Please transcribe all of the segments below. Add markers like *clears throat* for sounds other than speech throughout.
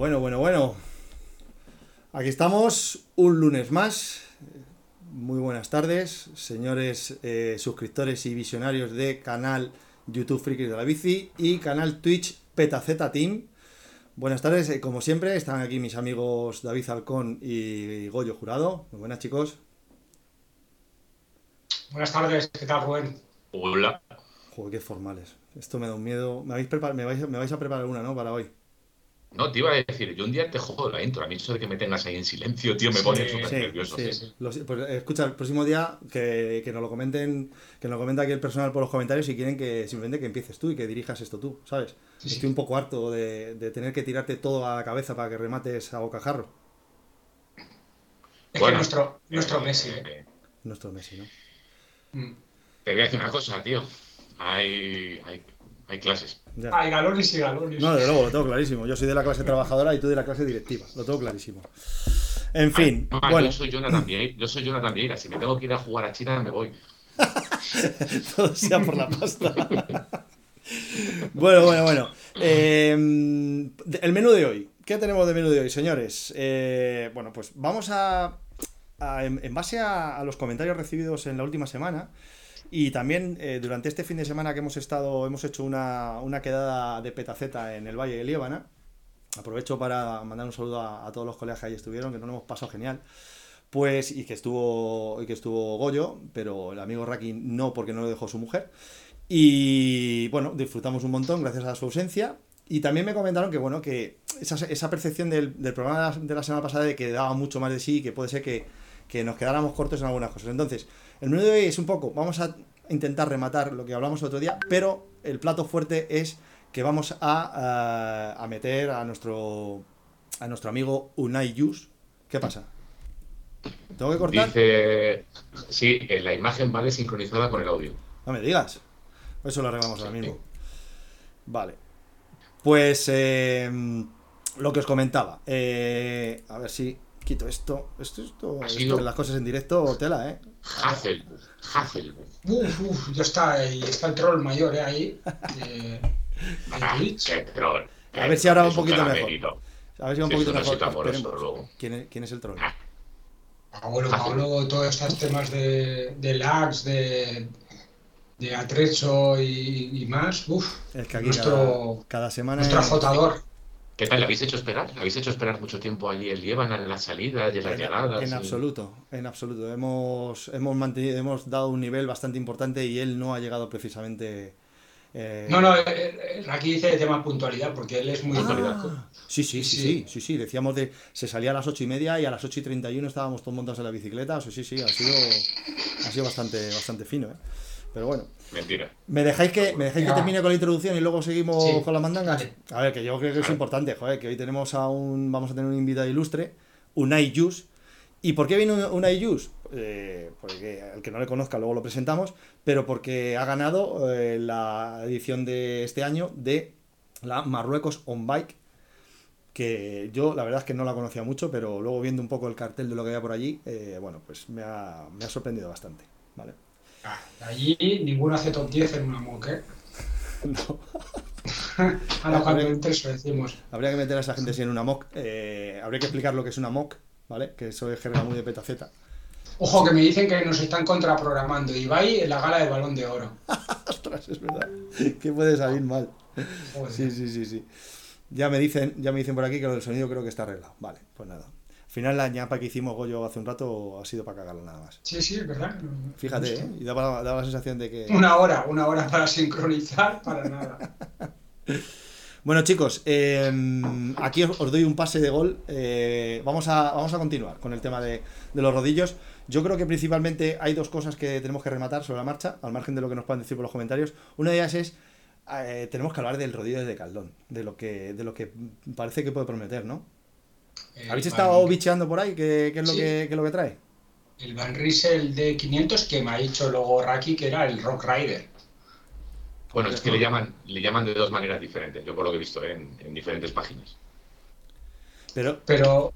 Bueno, bueno, bueno. Aquí estamos un lunes más. Muy buenas tardes, señores eh, suscriptores y visionarios de canal YouTube Frikis de la Bici y canal Twitch PetaZ Team. Buenas tardes, eh, como siempre, están aquí mis amigos David Alcón y Goyo Jurado. Muy buenas, chicos. Buenas tardes, ¿qué tal, Rubén? Hola. Joder, qué formales. Esto me da un miedo. Me, habéis prepar- me, vais, me vais a preparar una, ¿no? Para hoy. No, te iba a decir, yo un día te jodo la intro. A mí eso de que me tengas ahí en silencio, tío, me Sí, pone súper Sí, nervioso. sí. sí. Lo si- pues, eh, escucha, el próximo día que, que nos lo comenten, que nos lo comenta aquí el personal por los comentarios si quieren que simplemente que empieces tú y que dirijas esto tú, ¿sabes? Sí, sí. Estoy un poco harto de, de tener que tirarte todo a la cabeza para que remates a bocajarro. Es Bueno, que nuestro, Eh, nuestro Messi, ¿eh? Nuestro Messi, ¿no? Mm. Te voy a decir una cosa, tío. Hay, hay, hay clases. Ya. Hay galones y galones. No, desde luego, lo tengo clarísimo. Yo soy de la clase trabajadora y tú de la clase directiva. Lo tengo clarísimo. En fin, Ah, bueno, Yo soy Jonathan Vieira. Yo soy Jonathan Vieira. Si me tengo que ir a jugar a China, me voy. *laughs* todo sea por la pasta. bueno, bueno, bueno. Eh, el menú de hoy. ¿Qué tenemos de menú de hoy, señores? Eh, bueno, pues vamos a. a- en, en base a, a los comentarios recibidos en la última semana. Y también eh, durante este fin de semana que hemos estado, hemos hecho una, una quedada de petaceta en el Valle de Liébana. Aprovecho para mandar un saludo a, a todos los colegas que ahí estuvieron, que nos hemos pasado genial. Pues, y que estuvo, y que estuvo Goyo, pero el amigo Raki no, porque no lo dejó su mujer. Y bueno, disfrutamos un montón gracias a su ausencia. Y también me comentaron que, bueno, que esa, esa percepción del, del programa de la, de la semana pasada de que daba mucho más de sí y que puede ser que, que nos quedáramos cortos en algunas cosas. Entonces, el menú de hoy es un poco, vamos a intentar rematar lo que hablamos el otro día, pero el plato fuerte es que vamos a, a- a meter a nuestro, a nuestro amigo Unai Yus. ¿Qué pasa? ¿Tengo que cortar? Dice. Sí, eh, la imagen vale sincronizada con el audio. No me digas. Eso lo arreglamos ahora mismo. Vale. Pues eh, lo que os comentaba. Eh, a ver si quito esto. Esto, esto, esto las cosas en directo, tela, ¿eh? Hasselblad. Hasselblad. Uf, uf, ya está, está el troll mayor, ¿eh? Ahí. De, de Ah, Twitch. qué troll. A ver si ahora un poquito mejor. A ver si va un poquito mejor. luego. ¿Quién es, quién es el troll? Ah. Pablo, Fácil. Pablo, todos estos temas de, de lags, de, de atrecho y, y más. Uf, Es que aquí nuestro, cada, cada semana. nuestro es- azotador. ¿Qué tal? ¿Le habéis hecho esperar? ¿Le habéis hecho esperar mucho tiempo allí el Líbano en las salidas y en las llegadas? En y- absoluto, en absoluto. Hemos, hemos mantenido, hemos dado un nivel bastante importante y él no ha llegado precisamente. eh, No, no, eh, eh, aquí dice de tema puntualidad, porque él es muy. Ah, sí, sí, sí, Sí. sí, sí, sí. Decíamos de. Se salía a las ocho y media y a las ocho y 31 estábamos todos montados en la bicicleta. O sea, sí, sí, ha sido, ha sido bastante, bastante fino, ¿eh? Pero bueno. Mentira. ¿Me dejáis que, me dejáis que termine con la introducción y luego seguimos Sí. con las mandangas? A ver, que yo creo que es importante, joder, que hoy tenemos a un. Vamos a tener un invitado ilustre, Unai Yus. ¿Y por qué viene un- Unai Yus? Eh, porque el que no le conozca luego lo presentamos, pero porque ha ganado eh, la edición de este año de la Marruecos On Bike, que yo la verdad es que no la conocía mucho, pero luego viendo un poco el cartel de lo que había por allí, eh, bueno, pues me ha, me ha sorprendido bastante, ¿vale? Ah, Allí ninguno hace top 10 en una mock, ¿eh? *laughs* No. *laughs* A los campeonatos lo decimos. Habría que meter a esa gente así en una mock. eh, habría que explicar lo que es una mock, ¿vale? Que eso es jerga muy de petaceta. Ojo, que me dicen que nos están contraprogramando Ibai en la gala del Balón de Oro. *laughs* Ostras, es verdad. Que puede salir mal. Joder. Sí, sí, sí, sí. Ya me dicen, ya me dicen por aquí que lo del sonido creo que está arreglado. Vale, pues nada. Al final la ñapa que hicimos Goyo hace un rato ha sido para cagarlo nada más. Sí, sí, es verdad. Fíjate, ¿eh? Y daba, daba la sensación de que... Una hora, una hora para sincronizar, para nada. *laughs* Bueno, chicos, eh, aquí os, os doy un pase de gol. eh, vamos, a, vamos a continuar con el tema de, de los rodillos. Yo creo que principalmente hay dos cosas que tenemos que rematar sobre la marcha, al margen de lo que nos puedan decir por los comentarios. Una de ellas es, eh, tenemos que hablar del rodillo de Caldón, de lo que, de lo que parece que puede prometer, ¿no? ¿Habéis Van- estado bicheando por ahí? ¿Qué, qué es lo Sí. que, qué es lo que trae? El Van Riesel de 500 que me ha dicho luego Raki que era el Rock Rider. Bueno, es que le llaman, le llaman de dos maneras diferentes, yo por lo que he visto ¿eh? en, en diferentes páginas. Pero, Pero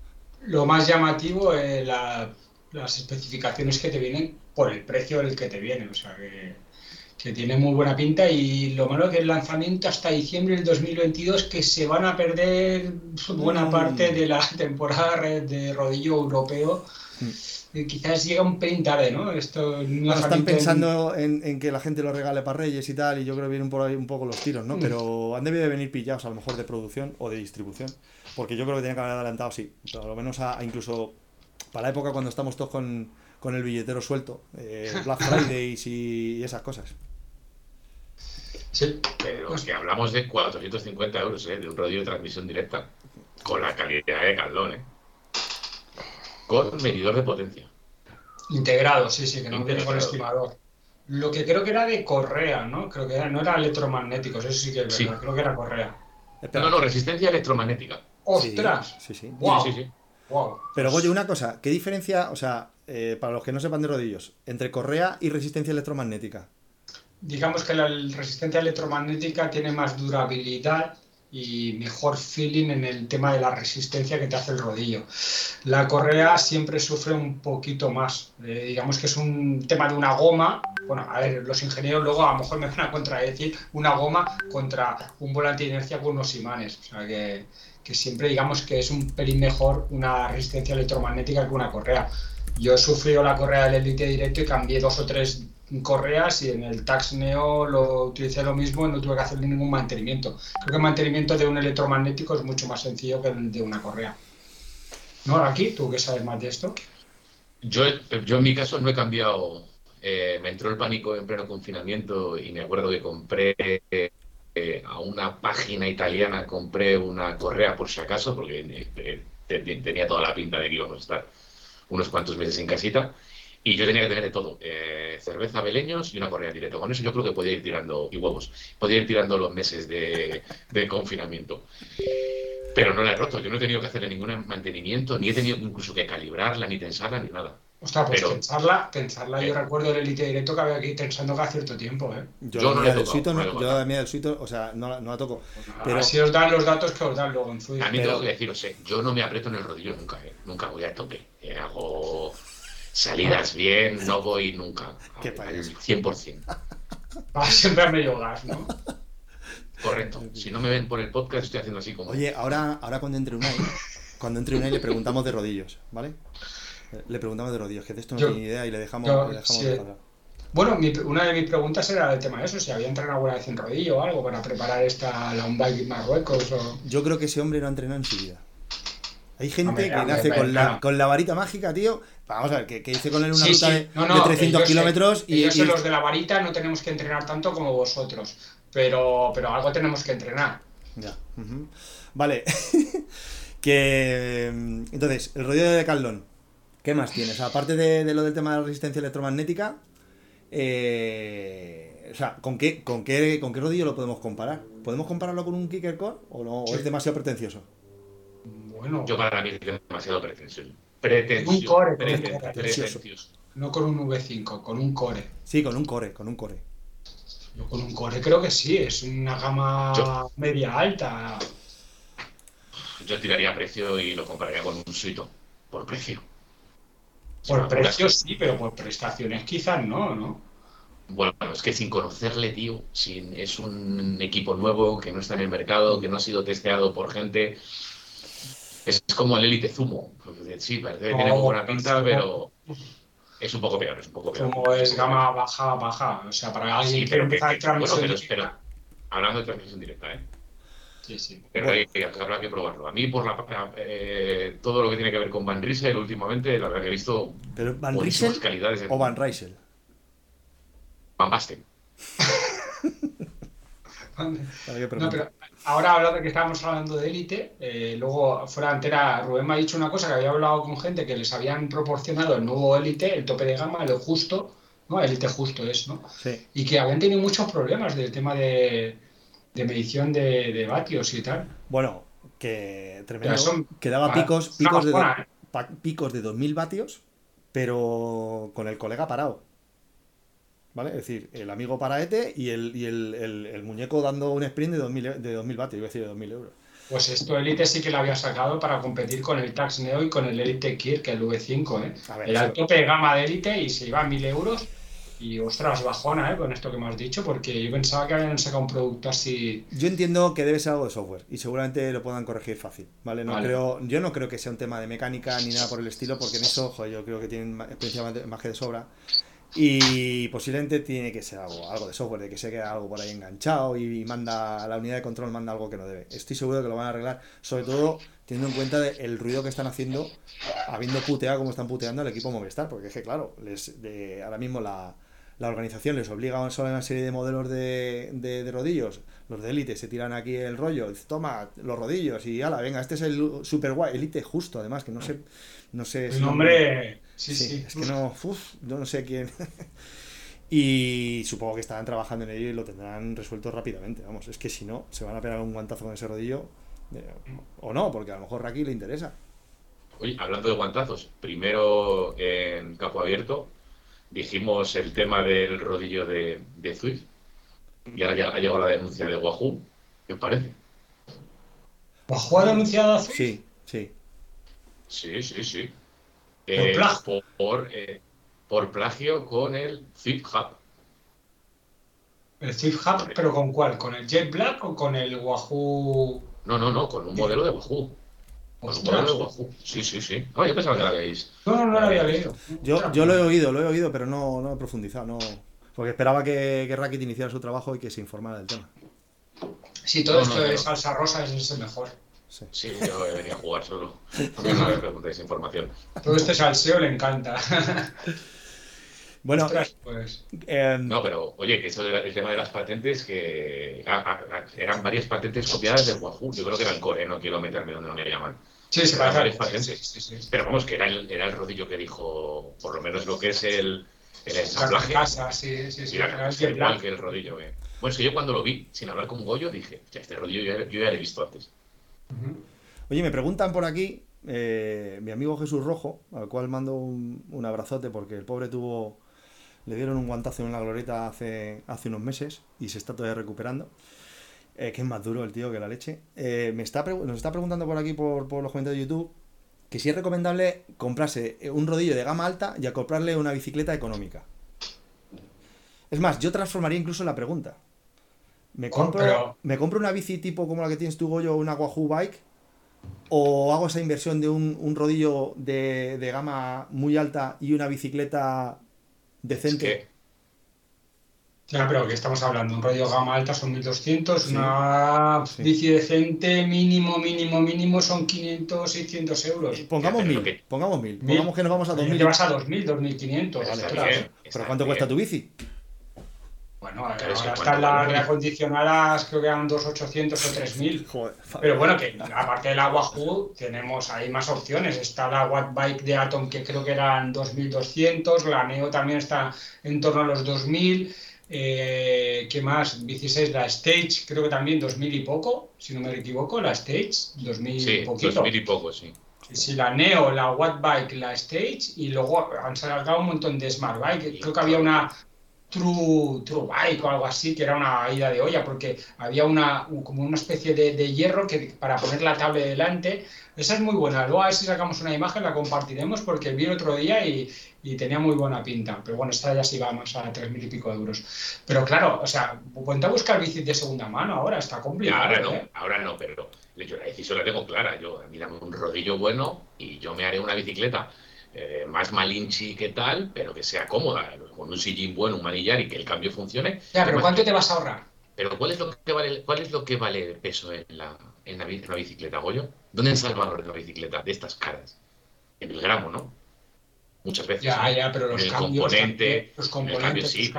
lo más llamativo es la- las especificaciones que te vienen por el precio en el que te vienen. O sea, que, que tiene muy buena pinta y lo malo que el lanzamiento hasta diciembre del 2022 que se van a perder buena Mm. parte de la *laughs* temporada de rodillo europeo. Eh, Quizás llega un pelín tarde, ¿no? Esto Bueno, están en- pensando en, en que la gente lo regale para Reyes y tal, y yo creo que vienen por ahí un poco los tiros, ¿no? Mm. Pero han debido de venir pillados, a lo mejor de producción o de distribución, porque yo creo que tenían que haber adelantado, sí, por lo menos a, a incluso para la época cuando estamos todos con, con el billetero suelto, eh, *laughs* Black Fridays y, y esas cosas. Sí. Pero Pues- que hablamos de 450 euros, ¿eh? De un rodillo de transmisión directa. Con la calidad de Caldón, ¿eh? Con medidor de potencia. Integrado, sí, sí, que no viene con estimador. Lo que creo que era de correa, ¿no? Creo que era- no era electromagnéticos, eso sí que es verdad, Sí. creo que era correa. No, no, resistencia electromagnética. ¡Ostras! Sí, sí. ¡Wow! Sí, sí, sí. ¡Wow! Pero Goyo, una cosa, ¿qué diferencia, o sea, eh, para los que no sepan de rodillos, entre correa y resistencia electromagnética? Digamos que la resistencia electromagnética tiene más durabilidad y mejor feeling en el tema de la resistencia que te hace el rodillo. La correa siempre sufre un poquito más. Eh, digamos que es un tema de una goma. Bueno, a ver, los ingenieros luego a lo mejor me van a contradecir una goma contra un volante de inercia con unos imanes. O sea que, que siempre digamos que es un pelín mejor una resistencia electromagnética que una correa. Yo he sufrido la correa del Elite directo y cambié dos o tres correas y en el Tax Neo lo utilicé lo mismo y no tuve que hacer ningún mantenimiento. Creo que el mantenimiento de un electromagnético es mucho más sencillo que el de una correa. ¿No, aquí? ¿Tú qué sabes más de esto? Yo, yo en mi caso no he cambiado. eh, me entró el pánico en pleno confinamiento y me acuerdo que compré eh, a una página italiana, compré una correa por si acaso, porque eh, te- te- tenía toda la pinta de que íbamos a estar unos cuantos meses en casita. Y yo tenía que tener de todo, eh, cerveza, beleños y una correa directa. Con eso yo creo que podía ir tirando, y huevos, podía ir tirando los meses de, de confinamiento. Pero no la he roto, yo no he tenido que hacerle ningún mantenimiento, ni he tenido incluso que calibrarla, ni tensarla, ni nada. Ostras, pues Pero- tensarla, tensarla, yo Eh. recuerdo el Elite directo que había aquí tensando cada cierto tiempo, ¿eh? Yo, Yo la no le he tocado, suito, no no- le he yo la mía del suito, o sea, no, la- no la toco. Pero- Así os dan los datos que os dan luego en Zwift. A mí Pero- tengo que deciros, eh, yo no me aprieto en el rodillo nunca, eh, nunca voy a tope. eh, hago salidas bien, no voy nunca Qué al, payaso. al 100%. Va siempre a medio gas, ¿no? Correcto. Si no me ven por el podcast, estoy haciendo así como... Oye, ahora, ahora cuando entre Unai, cuando entre Unai le preguntamos de rodillos, ¿vale? Le preguntamos de rodillos, que de esto no Yo- tiene idea y le dejamos, yo- le dejamos sí. de hablar. Bueno, mi- una de mis preguntas era el tema de eso, si había entrenado alguna vez en rodillo o algo para preparar esta la en Marruecos o... Yo creo que ese hombre no ha entrenado en su vida. Hay gente Hombre, que hombre, nace con la, no. con la varita mágica, tío. Vamos a ver, que, que hice con él una Sí, ruta sí. de, No, de no, 300 que yo sé- kilómetros y, sé y- los de la varita no tenemos que entrenar tanto como vosotros, pero, pero algo tenemos que entrenar. Ya. Vale. *laughs* que mm, entonces, el rodillo de Caldón. ¿Qué más tienes? Aparte de, de lo del tema de la resistencia electromagnética, eh, o sea, ¿con qué, con, qué, ¿con qué rodillo lo podemos comparar? ¿Podemos compararlo con un kicker core o, no, o es demasiado pretencioso? Bueno, Yo para mí es demasiado pretencioso. Pretencioso. Un core, pretencioso. no con un V5, con un Core. Sí, con un core, con un core. Yo con un Core creo que sí, es una gama Yo- media alta. Yo tiraría a precio y lo compraría con un suito. Por precio. Por precio sí, pero por prestaciones quizás no, ¿no? Bueno, es que sin conocerle, tío, sin, es un equipo nuevo que no está en el mercado, que no ha sido testeado por gente. Es como el Elite Zumo. Sí, parece que tiene muy buena pinta, pero es un poco peor, es un poco peor. Como es gama baja, baja. O sea, para alguien Sí, que empieza a que- bueno, transmisión pero, directa. pero hablando de transmisión directa, ¿eh? Sí, sí. Pero Bueno. hay habrá que probarlo. A mí, por la, eh, todo lo que tiene que ver con Van Riesel últimamente, la verdad que he visto Pero Van Riesel calidades en o Van Rysel. Van Basten. *laughs* No, pero ahora hablando que estábamos hablando de élite, eh, luego fuera de antera, Rubén me ha dicho una cosa que había hablado con gente que les habían proporcionado el nuevo élite, el tope de gama, el justo, ¿no? Élite justo es, ¿no? Sí. Y que habían tenido muchos problemas del tema de, de medición de, de vatios y tal. Bueno, que tremendo. Son- que daba vale, picos, picos, de, ¿eh? picos de 2000 vatios, pero con el colega parado. ¿Vale? Es decir, el amigo paraete y el, y el, el- el muñeco dando un sprint de 2000, e- de 2000 vatios, iba a decir de 2000 euros. Pues esto élite sí que lo había sacado para competir con el Tax Neo y con el Elite Kirk, el V5, ¿eh? Ver, Era el tope de gama de élite y se iba a 1000 euros Y ostras, bajona, ¿eh? Con esto que me has dicho, porque yo pensaba que habían sacado un producto así. Yo entiendo que debe ser algo de software y seguramente lo puedan corregir fácil, ¿vale? No Creo, yo no creo que sea un tema de mecánica ni nada por el estilo, porque en eso, joder, yo creo que tienen experiencia más que de sobra. Y posiblemente tiene que ser algo, algo de software, de que se queda algo por ahí enganchado y manda la unidad de control manda algo que no debe. Estoy seguro de que lo van a arreglar, sobre todo teniendo en cuenta el ruido que están haciendo, habiendo puteado como están puteando al equipo Movistar, porque es que claro, les, de, ahora mismo la, la organización les obliga a solo una serie de modelos de, de, rodillos. Los de Elite se tiran aquí el rollo, toma los rodillos y ala, venga, este es el super guay, Elite justo, además, que no sé. No sé el nombre. Sí, sí, Es que no. Uf, yo no sé quién. *laughs* y supongo que estarán trabajando en ello y lo tendrán resuelto rápidamente. Vamos, es que si no, se van a pegar un guantazo con ese rodillo. o no, porque a lo mejor Raki le interesa. Oye, hablando de guantazos, primero en capo abierto, dijimos el tema del rodillo de, de Zwift y ahora ya ha llegado la denuncia de Wahoo. ¿Qué os parece? ¿Wahoo ha denunciado a Zwift? Sí, sí. Sí, sí, sí. ¿Por, eh, plagio? Eh, por, plagio con el Zwift Hub. ¿El Zwift Hub? ¿Pero con cuál? ¿Con el Jet Black o con el Wahoo? No, no, no, con un modelo de Wahoo. Sí, sí, sí. Ah, yo pensaba que la habíais. No, no, no la había leído. Yo, yo lo he oído, lo he oído, pero no, no he profundizado. No... Porque esperaba que, que Racket iniciara su trabajo y que se informara del tema. Sí, todo esto de salsa rosa es el mejor. Sí. sí, yo he venido a jugar solo. *laughs* No me preguntéis información. Todo este salseo le encanta. *laughs* Bueno, pues. Em, no, pero oye, que esto el tema de las patentes, que eran varias patentes copiadas de Wahoo. Yo creo que era el core, no quiero meterme donde no me llaman. Sí, sí, Pero vamos, que era el, era el rodillo que dijo, por lo menos lo que es el, el ensamblaje. Casa, sí, sí, sí. Era, igual que el rodillo. Eh. Bueno, es que yo cuando lo vi, sin hablar con Goyo, dije, este rodillo yo, ya lo he visto antes. Oye, me preguntan por aquí, eh, mi amigo Jesús Rojo, al cual mando un, abrazote porque el pobre tuvo, le dieron un guantazo en la glorieta hace, hace unos meses y se está todavía recuperando. Eh, que es más duro el tío que la leche. Eh, me está nos está preguntando por aquí, por, los comentarios de YouTube, que si es recomendable comprarse un rodillo de gama alta y comprarle una bicicleta económica. Es más, yo transformaría incluso la pregunta. ¿Me compro, ¿Me compro una bici tipo como la que tienes tú, Goyo, una Wahoo Bike? ¿O hago esa inversión de un, rodillo de, gama muy alta y una bicicleta decente? Ya, pero que estamos hablando, un rollo gama alta son 1200, una bici decente mínimo, mínimo, mínimo son 500, 600 euros. Pongamos 1000, pongamos 1000, pongamos que nos vamos a 2000. Te vas a 2000, 2500. Vale, pero ¿cuánto cuesta tu bici? Bueno, ahora están las reacondicionadas, creo que eran 2.800 o 3.000. Pero bueno, que aparte del Wahoo tenemos ahí más opciones. Está la Watt Bike de Atom, que creo que eran 2.200. La Neo también está en torno a los 2.000. Eh, ¿Qué más? 16, la Stage, creo que también 2000 y poco, si no me equivoco, la Stage, 2000 sí, y poquito. 2000 y poco, sí. Sí, la Neo, la Watt Bike, la Stage, y luego han sacado un montón de Smart Bike. Creo que había una True, True Bike o algo así, que era una ida de olla, porque había una, como una especie de, de hierro que para poner la tablet delante. Esa es muy buena. Luego a ver si sacamos una imagen, la compartiremos, porque vi el otro día y, y tenía muy buena pinta. Pero bueno, esta ya sí va más a tres mil y pico de euros. Pero claro, o sea, ponte a buscar bicis de segunda mano ahora, está complicado. ahora no, ¿eh? ahora no, pero yo la decisión la tengo clara. Yo, mírame un rodillo bueno y yo me haré una bicicleta. Eh, más malinchi que tal, pero que sea cómoda, con un sillín bueno, un manillar y que el cambio funcione. Ya, pero ¿cuánto te vas a ahorrar? Pero ¿cuál es lo que vale, cuál es lo que vale el peso en la, en la, bicicleta, Goyo? ¿Dónde está el valor de la bicicleta de estas caras? En el gramo, ¿no? muchas veces. Ya, ya, pero los el cambios, componente, los componentes, sí,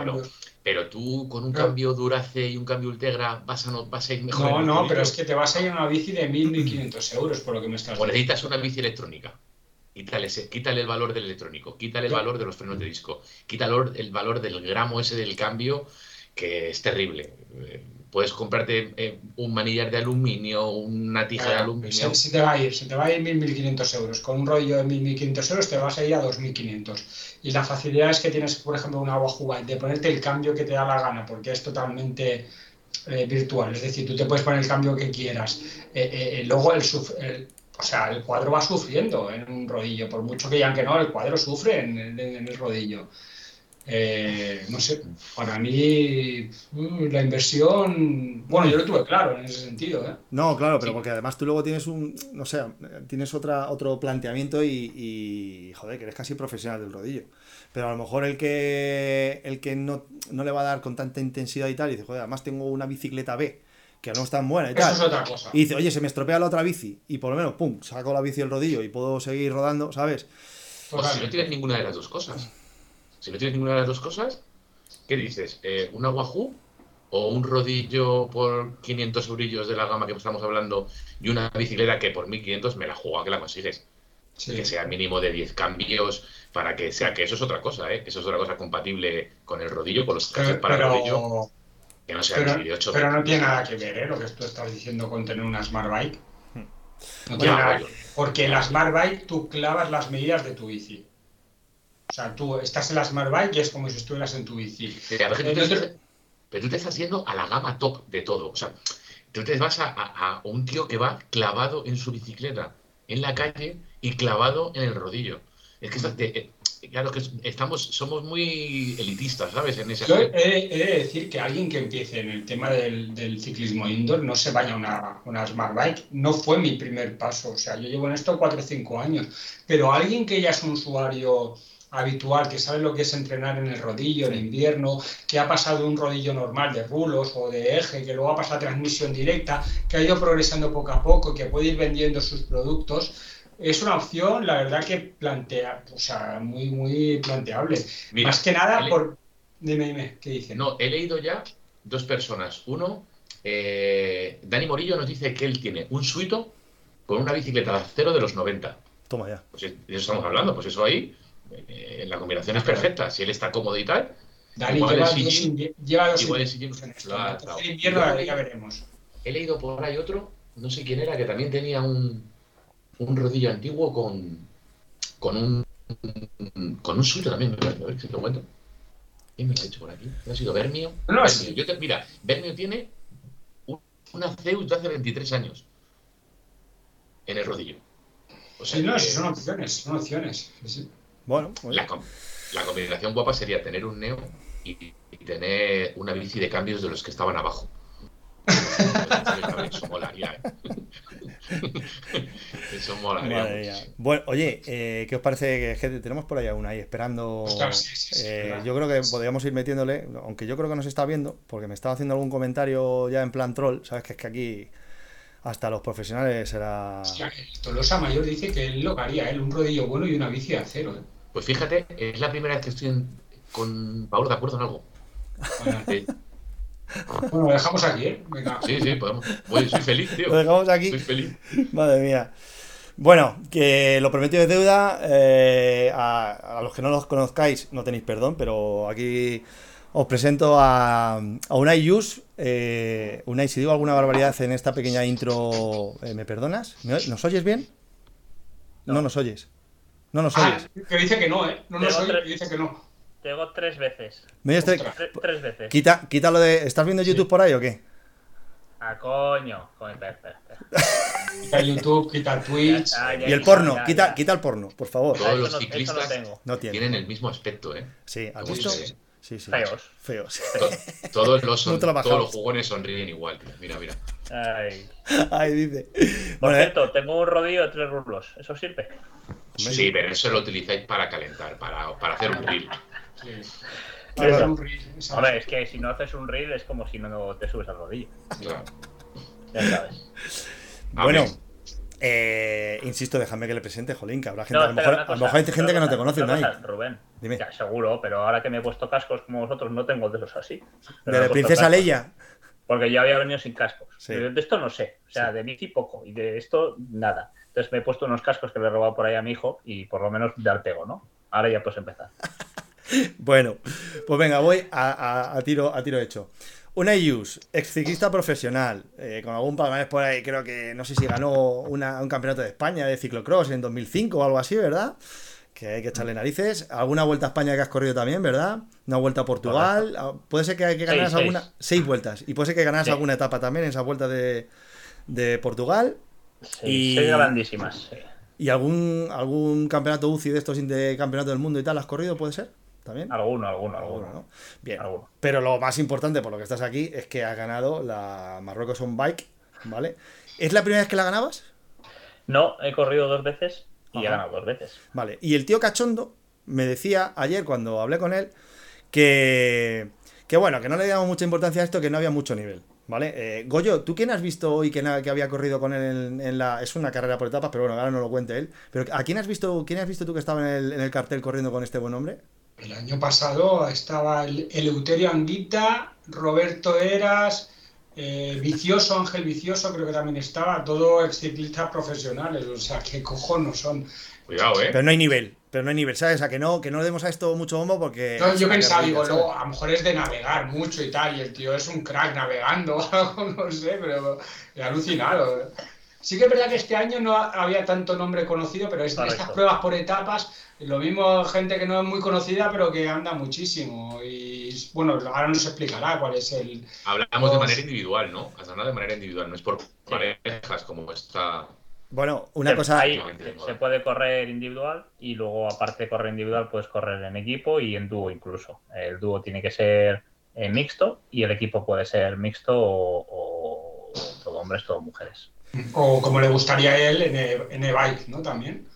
pero, tú con un cambio Durace y un cambio Ultegra vas a, no, vas a ir mejor. No, no, pero es que te vas a ir a una bici de 1.000, 1.500 euros, por lo que me estás diciendo. O necesitas una bici electrónica. Quítale, quítale el valor del electrónico, quítale el valor de los frenos de disco, quítale el valor del gramo ese del cambio, que es terrible puedes comprarte eh, un manillar de aluminio, una tija de aluminio. Se, te va a ir, se te va a ir 1.500 euros. Con un rollo de 1.500 euros te vas a ir a 2.500. Y la facilidad es que tienes, por ejemplo, una Wahoo de ponerte el cambio que te da la gana, porque es totalmente eh, virtual. Es decir, tú te puedes poner el cambio que quieras. Eh, luego el, o sea, el cuadro va sufriendo en un rodillo, por mucho que digan que no, el cuadro sufre en, en el rodillo. Eh, no sé, para mí mm, la inversión, bueno, yo lo tuve claro en ese sentido. ¿eh? No, claro, pero porque además tú luego tienes un, no sé, tienes otra, otro planteamiento y, y, joder, que eres casi profesional del rodillo. Pero a lo mejor el que, el que no, no le va a dar con tanta intensidad y tal, y dice, joder, además tengo una bicicleta B que no es tan buena y Eso tal. es otra cosa. Y dice, oye, se me estropea la otra bici y por lo menos, pum, saco la bici del rodillo y puedo seguir rodando, ¿sabes? O si no tienes ninguna de las dos cosas. Si no tienes ninguna de las dos cosas, ¿qué dices? Eh, ¿Un Wahoo o un rodillo por 500 eurillos de la gama que estamos hablando y una bicicleta que por 1500 me la juego a que la consigues? Sí. Que sea mínimo de 10 cambios para que sea, que eso es otra cosa, ¿eh? Eso es otra cosa compatible con el rodillo, con los Pero, para el rodillo, que no sea pero, de 8 pero no tiene nada que ver ¿eh? lo que tú estás diciendo con tener una Smart Bike. No tiene Ya, nada bueno. que ver. Porque en la Smart Bike tú clavas las medidas de tu bici. O sea, tú estás en la Smart Bike y es como si estuvieras en tu bici. Pero, pero tú te estás- pero tú te estás yendo a la gama top de todo. O sea, tú te vas a, a- a un tío que va clavado en su bicicleta en la calle y clavado en el rodillo. Es que estás- te- eh, claro que es- estamos, somos muy elitistas, ¿sabes? En ese Yo he, he de decir que alguien que empiece en el tema del, del ciclismo indoor no se vaya a una, una Smart Bike. No fue mi primer paso. O sea, yo llevo en esto 4 o 5 años. Pero alguien que ya es un usuario habitual, que sabe lo que es entrenar en el rodillo en invierno, que ha pasado un rodillo normal de rulos o de eje, que luego ha pasado a transmisión directa, que ha ido progresando poco a poco, que puede ir vendiendo sus productos, es una opción, la verdad que plantea, o sea, muy, muy planteable. Mira, Más que nada por... Dime, dime, ¿qué dicen? No, he leído ya dos personas. Uno, eh, Dani Morillo nos dice que él tiene un suito con una bicicleta de acero de los 90. Toma ya. Pues de eso estamos hablando, pues eso ahí, eh, la combinación es perfecta. Si él está cómodo y tal, Dani igual lleva el sillín- invi- lleva dos igual el sillín en esto. invierno ya veremos. He leído por ahí otro, no sé quién era, que también tenía un, un rodillo antiguo con, con un con un suito también, me parece, a ver si lo encuentro. ¿Quién me lo ha hecho por aquí? ¿No ha sido Bermio? No, Bermio. sí. Yo te- mira, Bermio tiene un- una Zeus de hace 23 años en el rodillo. O sea, Sí, no, sí, son opciones, son opciones. Sí. Bueno, la, com- la combinación guapa sería tener un Neo y, y tener una bici de cambios de los que estaban abajo. *laughs* Eso molaría, ¿eh? *laughs* Eso mía. Bueno, oye, eh, ¿qué os parece que, tenemos por ahí aún ahí esperando? Ostras, sí, sí, sí, Eh, yo creo que podríamos ir metiéndole, aunque yo creo que nos está viendo, porque me estaba haciendo algún comentario ya en plan troll, sabes que es que aquí hasta los profesionales será... Hostia, Tolosa Mayor dice que él lo haría, él, un rodillo bueno y una bici de acero. ¿eh? Pues fíjate, es la primera vez que estoy en- con Pablo de acuerdo en algo. Bueno, Eh, Bueno, lo dejamos aquí, ¿eh? Venga. sí, sí, podemos. Voy, soy feliz, tío. Lo dejamos aquí. Soy feliz. Madre mía. Bueno, que lo prometido es deuda. eh, a, a los que no los conozcáis, no tenéis perdón, pero aquí os presento a, a Unai Yus. Eh, Unai, si digo alguna barbaridad en esta pequeña intro, eh, ¿me perdonas? ¿Me oy- ¿Nos oyes bien? No, nos oyes. No nos Ah, oyes. que dice que no, ¿eh? No nos Tengo oye, tres. que dice que no. Digo tres veces. ¿Me oyes? Ostras. Tre- tres veces. Quita, quítalo de. ¿Estás viendo YouTube por ahí o qué? Ah, coño. Coño, espera, espera, espera. Quita YouTube, quita Twitch. Ya, Y el ya, porno, ya, quita, ya. quita el porno, por favor. Todos los no- no ciclistas tengo. No tiene. tienen el mismo aspecto, ¿eh? Sí, ¿has visto? Sí, sí. Feos. Feos. To- Todos los, son- todos los jugones sonríen igual, tío. Mira, mira. Ay. Ahí dice. Por Bueno, eh, cierto, tengo un rodillo de tres rulos. ¿Eso sirve? Sí, pero eso lo utilizáis para calentar, para, para hacer un reel. Sí. Un reel, esa- Hombre, es que si no haces un reel es como si no te subes al rodillo. Claro. Ya sabes. Bueno, eh, insisto, déjame que le presente, Jolín, que habrá gente, No, a lo mejor, una a lo cosa, mejor hay gente que no te conoce, cosa, Rubén. Dime. Ya, seguro, pero ahora que me he puesto cascos como vosotros, no tengo de esos así. De la princesa cascos, Leia. Porque yo había venido sin cascos. Sí. De de esto no sé. O sea, Sí. de bici poco. Y de esto nada. Entonces me he puesto unos cascos que le he robado por ahí a mi hijo y por lo menos dar pego, ¿no? Ahora ya puedes empezar. *laughs* Bueno, pues venga, voy a, a- a tiro, a tiro hecho. Unai Yus, ex ciclista profesional, eh, con algún palmarés por ahí, creo que no sé si ganó una- un campeonato de España de ciclocross en 2005 o algo así, ¿verdad? Que hay que echarle narices. Alguna vuelta a España que has corrido también, ¿verdad? Una vuelta a Portugal. Ah, Puede ser que, que seis. alguna. Seis vueltas. Y puede ser que ganaras Sí. alguna etapa también en esa vuelta de, de Portugal. Sí, Y- seis grandísimas. sí. ¿Y algún, algún campeonato UCI de estos de campeonato del mundo y tal has corrido, puede ser? ¿También? Alguno, alguno, alguno. ¿no? Bien. Alguno. Pero lo más importante por lo que estás aquí es que has ganado la Marruecos on Bike, ¿vale? ¿Es la primera vez que la ganabas? No, he corrido dos veces y he Ajá. ganado dos veces. Vale. Y el tío cachondo me decía ayer cuando hablé con él que, que bueno, que no le damos mucha importancia a esto, que no había mucho nivel. ¿Vale? Eh, Goyo, ¿tú quién has visto hoy que, que había corrido con él en, en la. Es una carrera por etapas, pero bueno, ahora no lo cuente él. Pero ¿a quién has visto, quién has visto tú que estaba en el, en el cartel corriendo con este buen hombre? El año pasado estaba el Eleuterio Anguita, Roberto Eras, eh, Vicioso, Ángel Vicioso, creo que también estaba, todo exciclistas profesionales, o sea, qué cojones son. Cuidado, ¿eh? Pero no hay nivel, pero no hay nivel, ¿sabes? O sea, que no, que no le demos a esto mucho bombo porque. No, yo pensaba, digo, luego, a lo mejor es de navegar mucho y tal, y el tío es un crack navegando, *laughs* algo, no sé, pero he alucinado. Sí que es verdad que este año no ha- había tanto nombre conocido, pero es- Correcto. estas pruebas por etapas, lo mismo gente que no es muy conocida, pero que anda muchísimo. Y bueno, ahora nos explicará cuál es el, Hablamos de manera individual, ¿no? Ganado de manera individual, no es por parejas como está. Bueno, una Se- cosa. ahí se puede correr individual y luego, aparte de correr individual, puedes correr en equipo y en dúo incluso. El dúo tiene que ser eh, mixto y el equipo puede ser mixto o, o todo hombres, todo mujeres. O como le gustaría a él en e- en e-bike, ¿no? También.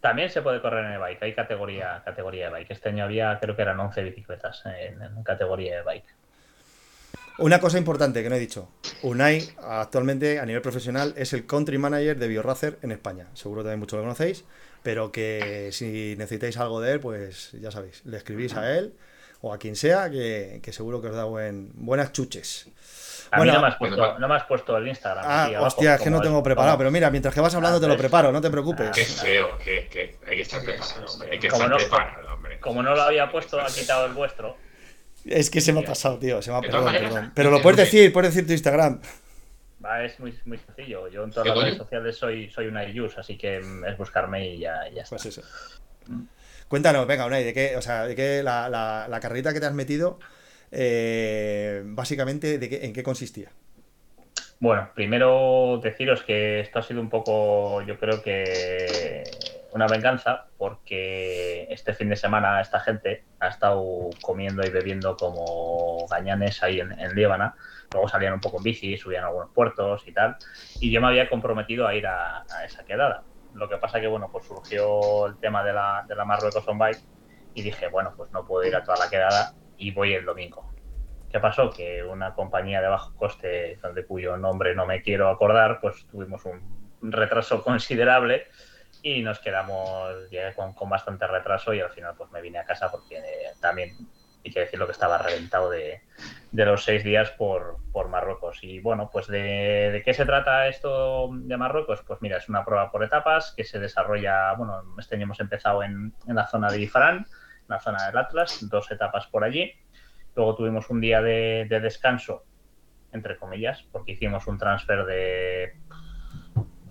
También se puede correr en e-bike, hay categoría, categoría de bike. Este año había, creo que eran 11 bicicletas en, en categoría de bike. Una cosa importante que no he dicho. Unai, actualmente a nivel profesional, es el country manager de BioRacer en España. Seguro también muchos lo conocéis, pero que si necesitáis algo de él, pues ya sabéis, le escribís a él o a quien sea, que, que seguro que os da buen, buenas chuches. A Bueno, mí no me, has puesto, bueno, no me has puesto el Instagram. Ah, aquí abajo, hostia, es que no tengo el- preparado, como- pero mira, mientras que vas hablando te lo Ah, preparo, no te Qué preocupes. feo, que, que hay que estar preparado, hombre. Hay que Como estar no- preparado, hombre. Como no lo había puesto, ha quitado el vuestro. Es que se me ha pasado, tío, se me ha perdón, maneras, perdón. Pero lo puedes decir, puedes decir tu Instagram. Va, es muy, muy sencillo. Yo en todas ¿Qué las redes sociales soy, soy una use, así que mm, es buscarme y ya, ya está. Pues eso. Cuéntanos, venga, Unai, de qué, o sea, de qué la, la, la carrerita que te has metido, eh, básicamente, de qué, en qué consistía. Bueno, primero deciros que esto ha sido un poco, yo creo que una venganza, porque este fin de semana esta gente ha estado comiendo y bebiendo como gañanes ahí en, en Líbana. Luego salían un poco en bici, subían a algunos puertos y tal. Y yo me había comprometido a ir a, a esa quedada. Lo que pasa que, bueno, pues surgió el tema de la, de la Marruecos on Bike y dije, bueno, pues no puedo ir a toda la quedada y voy el domingo. ¿Qué pasó? Que una compañía de bajo coste, de cuyo nombre no me quiero acordar, pues tuvimos un retraso *laughs* considerable y nos quedamos con, con bastante retraso y al final pues me vine a casa porque eh, también hay que decirlo que estaba reventado de, de los seis días por, por Marruecos. Y bueno, pues de, de, qué se trata esto de Marruecos? Pues mira, es una prueba por etapas que se desarrolla, bueno, este año hemos empezado en, en la zona de Ifarán, en la zona del Atlas, dos etapas por allí. Luego tuvimos un día de, de descanso, entre comillas, porque hicimos un transfer de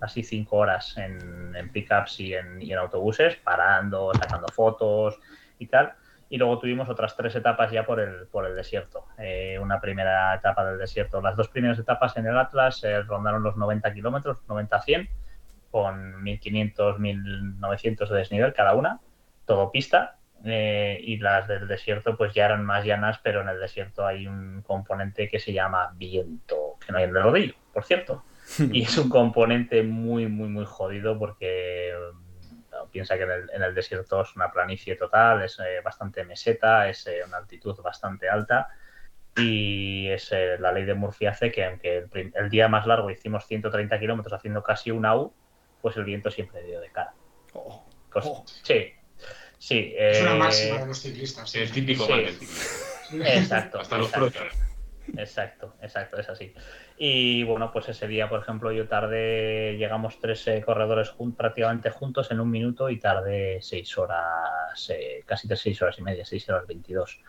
casi cinco horas en, pickups y en, y en autobuses, parando, sacando fotos y tal y luego tuvimos otras tres etapas ya por el, por el desierto. Eh, una primera etapa del desierto. Las dos primeras etapas en el Atlas eh, rondaron los 90 kilómetros, 90-100, con 1500, 1900 de desnivel cada una, todo pista. Eh, y las del desierto pues ya eran más llanas, pero en el desierto hay un componente que se llama viento, que no hay en el rodillo, por cierto. y es un *laughs* componente muy, muy, muy jodido porque piensa que en el, en el, desierto es una planicie total, es eh, bastante meseta, es eh, una altitud bastante alta y es eh, la ley de Murphy hace que aunque el, el día más largo hicimos 130 kilómetros haciendo casi una U, pues el viento siempre dio de cara. Oh, oh. Sí, sí. es una máxima de los ciclistas. Sí, el típico sí. mal del ciclismo. Exacto. Hasta los exacto. Exacto, exacto, es así. Y bueno, pues ese día, por ejemplo, yo tardé, llegamos tres eh, corredores jun prácticamente juntos en un minuto y tardé seis horas, eh, casi seis horas y media, seis horas veintidós.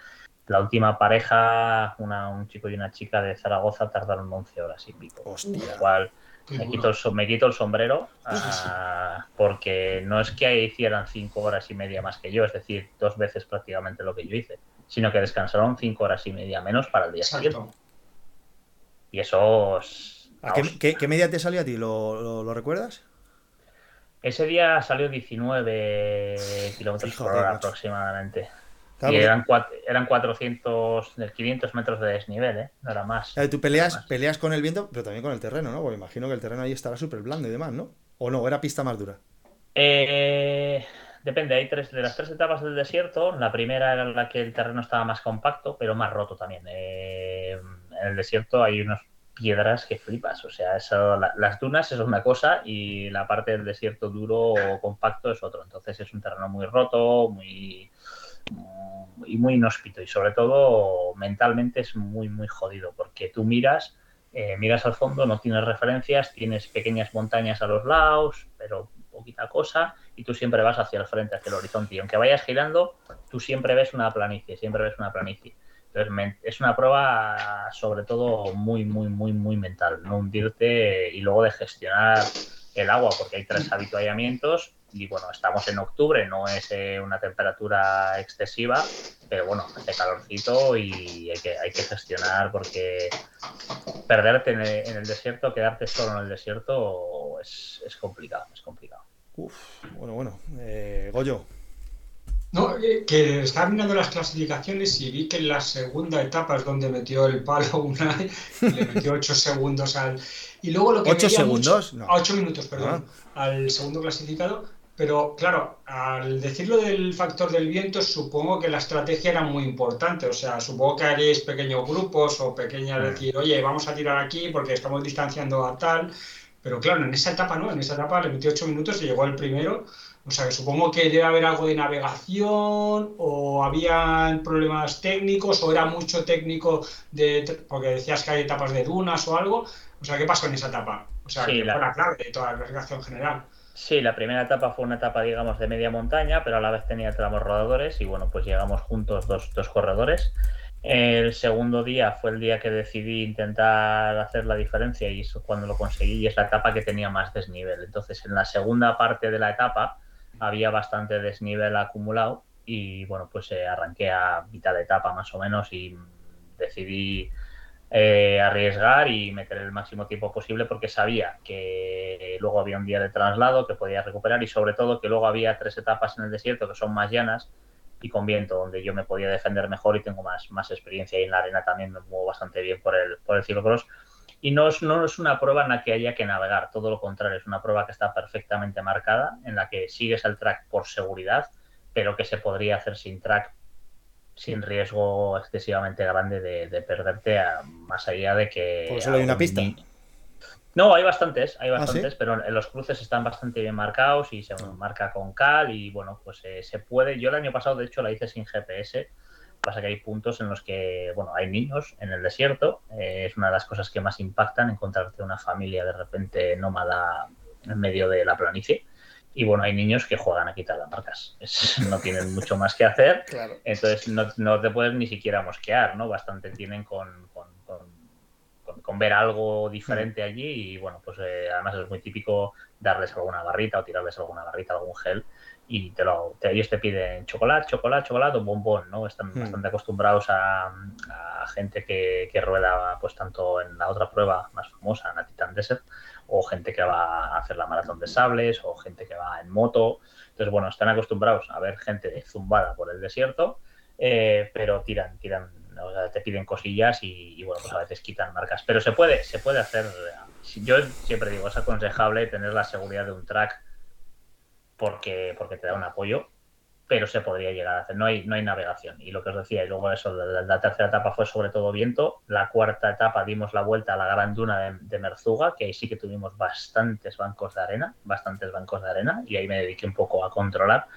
La última pareja, una, un chico y una chica de Zaragoza, tardaron 11 horas y pico. Hostia. Lo cual me quito, el, me quito el sombrero uh, porque no es que hicieran cinco horas y media más que yo, es decir, dos veces prácticamente lo que yo hice sino que descansaron cinco horas y media menos para el día Exacto. siguiente. Y eso es... ¿A qué, qué, qué, media te salió a ti? ¿Lo, lo, lo recuerdas? Ese día salió 19 kilómetros por hora aproximadamente. Y eran, eran 400, 500 metros de desnivel, ¿eh? No era más. tú peleas, peleas con el viento, pero también con el terreno, ¿no? Porque imagino que el terreno ahí estará súper blando y demás, ¿no? ¿O no? ¿Era pista más dura? Eh, depende, hay tres de las tres etapas del desierto. La primera era la que el terreno estaba más compacto, pero más roto también. Eh, en el desierto hay unas piedras que flipas. O sea, eso, las dunas es una cosa y la parte del desierto duro o compacto es otro. Entonces es un terreno muy roto, muy y muy inhóspito y sobre todo mentalmente es muy muy jodido porque tú miras eh, miras al fondo no tienes referencias tienes pequeñas montañas a los lados pero poquita cosa y tú siempre vas hacia el frente hacia el horizonte y aunque vayas girando tú siempre ves una planicie siempre ves una planicie. Entonces es una prueba sobre todo muy muy muy muy mental no hundirte y luego de gestionar el agua porque hay tres habituallamientos y bueno, estamos en octubre, no es eh, una temperatura excesiva, pero bueno, hace calorcito y hay que, hay que gestionar porque perderte en el, desierto, quedarte solo en el desierto es, complicado, es complicado. Uf, bueno, bueno. Eh, Goyo. No, eh, que estaba mirando las clasificaciones y vi que en la segunda etapa es donde metió el palo *laughs* una y le metió 8 segundos al. Y luego lo que. ¿8 segundos? no. 8 minutos, perdón. Ah. Al segundo clasificado. Pero claro, al decirlo del factor del viento, supongo que la estrategia era muy importante. O sea, supongo que haréis pequeños grupos o pequeñas, mm. decir, oye, vamos a tirar aquí porque estamos distanciando a tal. Pero claro, en esa etapa no, en esa etapa le metió ocho minutos y llegó el primero. O sea, que supongo que debe haber algo de navegación o había problemas técnicos o era mucho técnico de, porque decías que hay etapas de dunas o algo. O sea, ¿qué pasó en esa etapa? O sea, que fue la clave de toda la clasificación general. Sí, la primera etapa fue una etapa, digamos, de media montaña, pero a la vez tenía tramos rodadores y bueno, pues llegamos juntos dos, dos corredores. El segundo día fue el día que decidí intentar hacer la diferencia y eso cuando lo conseguí y es la etapa que tenía más desnivel. Entonces, en la segunda parte de la etapa había bastante desnivel acumulado y bueno, pues eh, arranqué a mitad de etapa más o menos y decidí eh, arriesgar y meter el máximo tiempo posible porque sabía que luego había un día de traslado que podía recuperar y sobre todo que luego había tres etapas en el desierto que son más llanas y con viento donde yo me podía defender mejor y tengo más, más experiencia y en la arena también me muevo bastante bien por el, por el ciclocross y no es, no es una prueba en la que haya que navegar, todo lo contrario, es una prueba que está perfectamente marcada, en la que sigues el track por seguridad, pero que se podría hacer sin track sin riesgo excesivamente grande de, perderte más allá de que... ¿Por solo hay una pista? No, hay bastantes, hay ¿Ah, bastantes, pero los cruces están bastante bien marcados y se ah. marca con cal y bueno, pues eh, se puede. Yo el año pasado, de hecho, la hice sin GPS. Pasa que hay puntos en los que, bueno, hay niños en el desierto. Eh, es una de las cosas que más impactan, encontrarte una familia de repente nómada en medio de la planicie. Y bueno, hay niños que juegan a quitar las marcas. *laughs* no tienen mucho más que hacer. Entonces no, no, te puedes ni siquiera mosquear, ¿no? Bastante tienen con, con, con, ver algo diferente mm. allí. Y bueno, pues eh, además es muy típico darles alguna barrita o tirarles alguna barrita, algún gel. Y te lo, ellos te piden chocolate, chocolate, chocolate o bombón, ¿no? Están mm. bastante acostumbrados a, a gente que, que, rueda, pues tanto en la otra prueba más famosa, en la Titan Desert, o gente que va a hacer la maratón de sables, o gente que va en moto. Entonces, bueno, están acostumbrados a ver gente zumbada por el desierto, eh, pero tiran, tiran, o sea, te piden cosillas y, bueno, pues a veces quitan marcas. Pero se puede, se puede hacer. Yo siempre digo, es aconsejable tener la seguridad de un track porque, porque te da un apoyo pero se podría llegar a hacer. No hay, no hay navegación. Y lo que os decía, y luego eso, la, tercera etapa fue sobre todo viento. La cuarta etapa dimos la vuelta a la gran duna de, Merzuga, que ahí sí que tuvimos bastantes bancos de arena, bastantes bancos de arena, y ahí me dediqué un poco a controlar.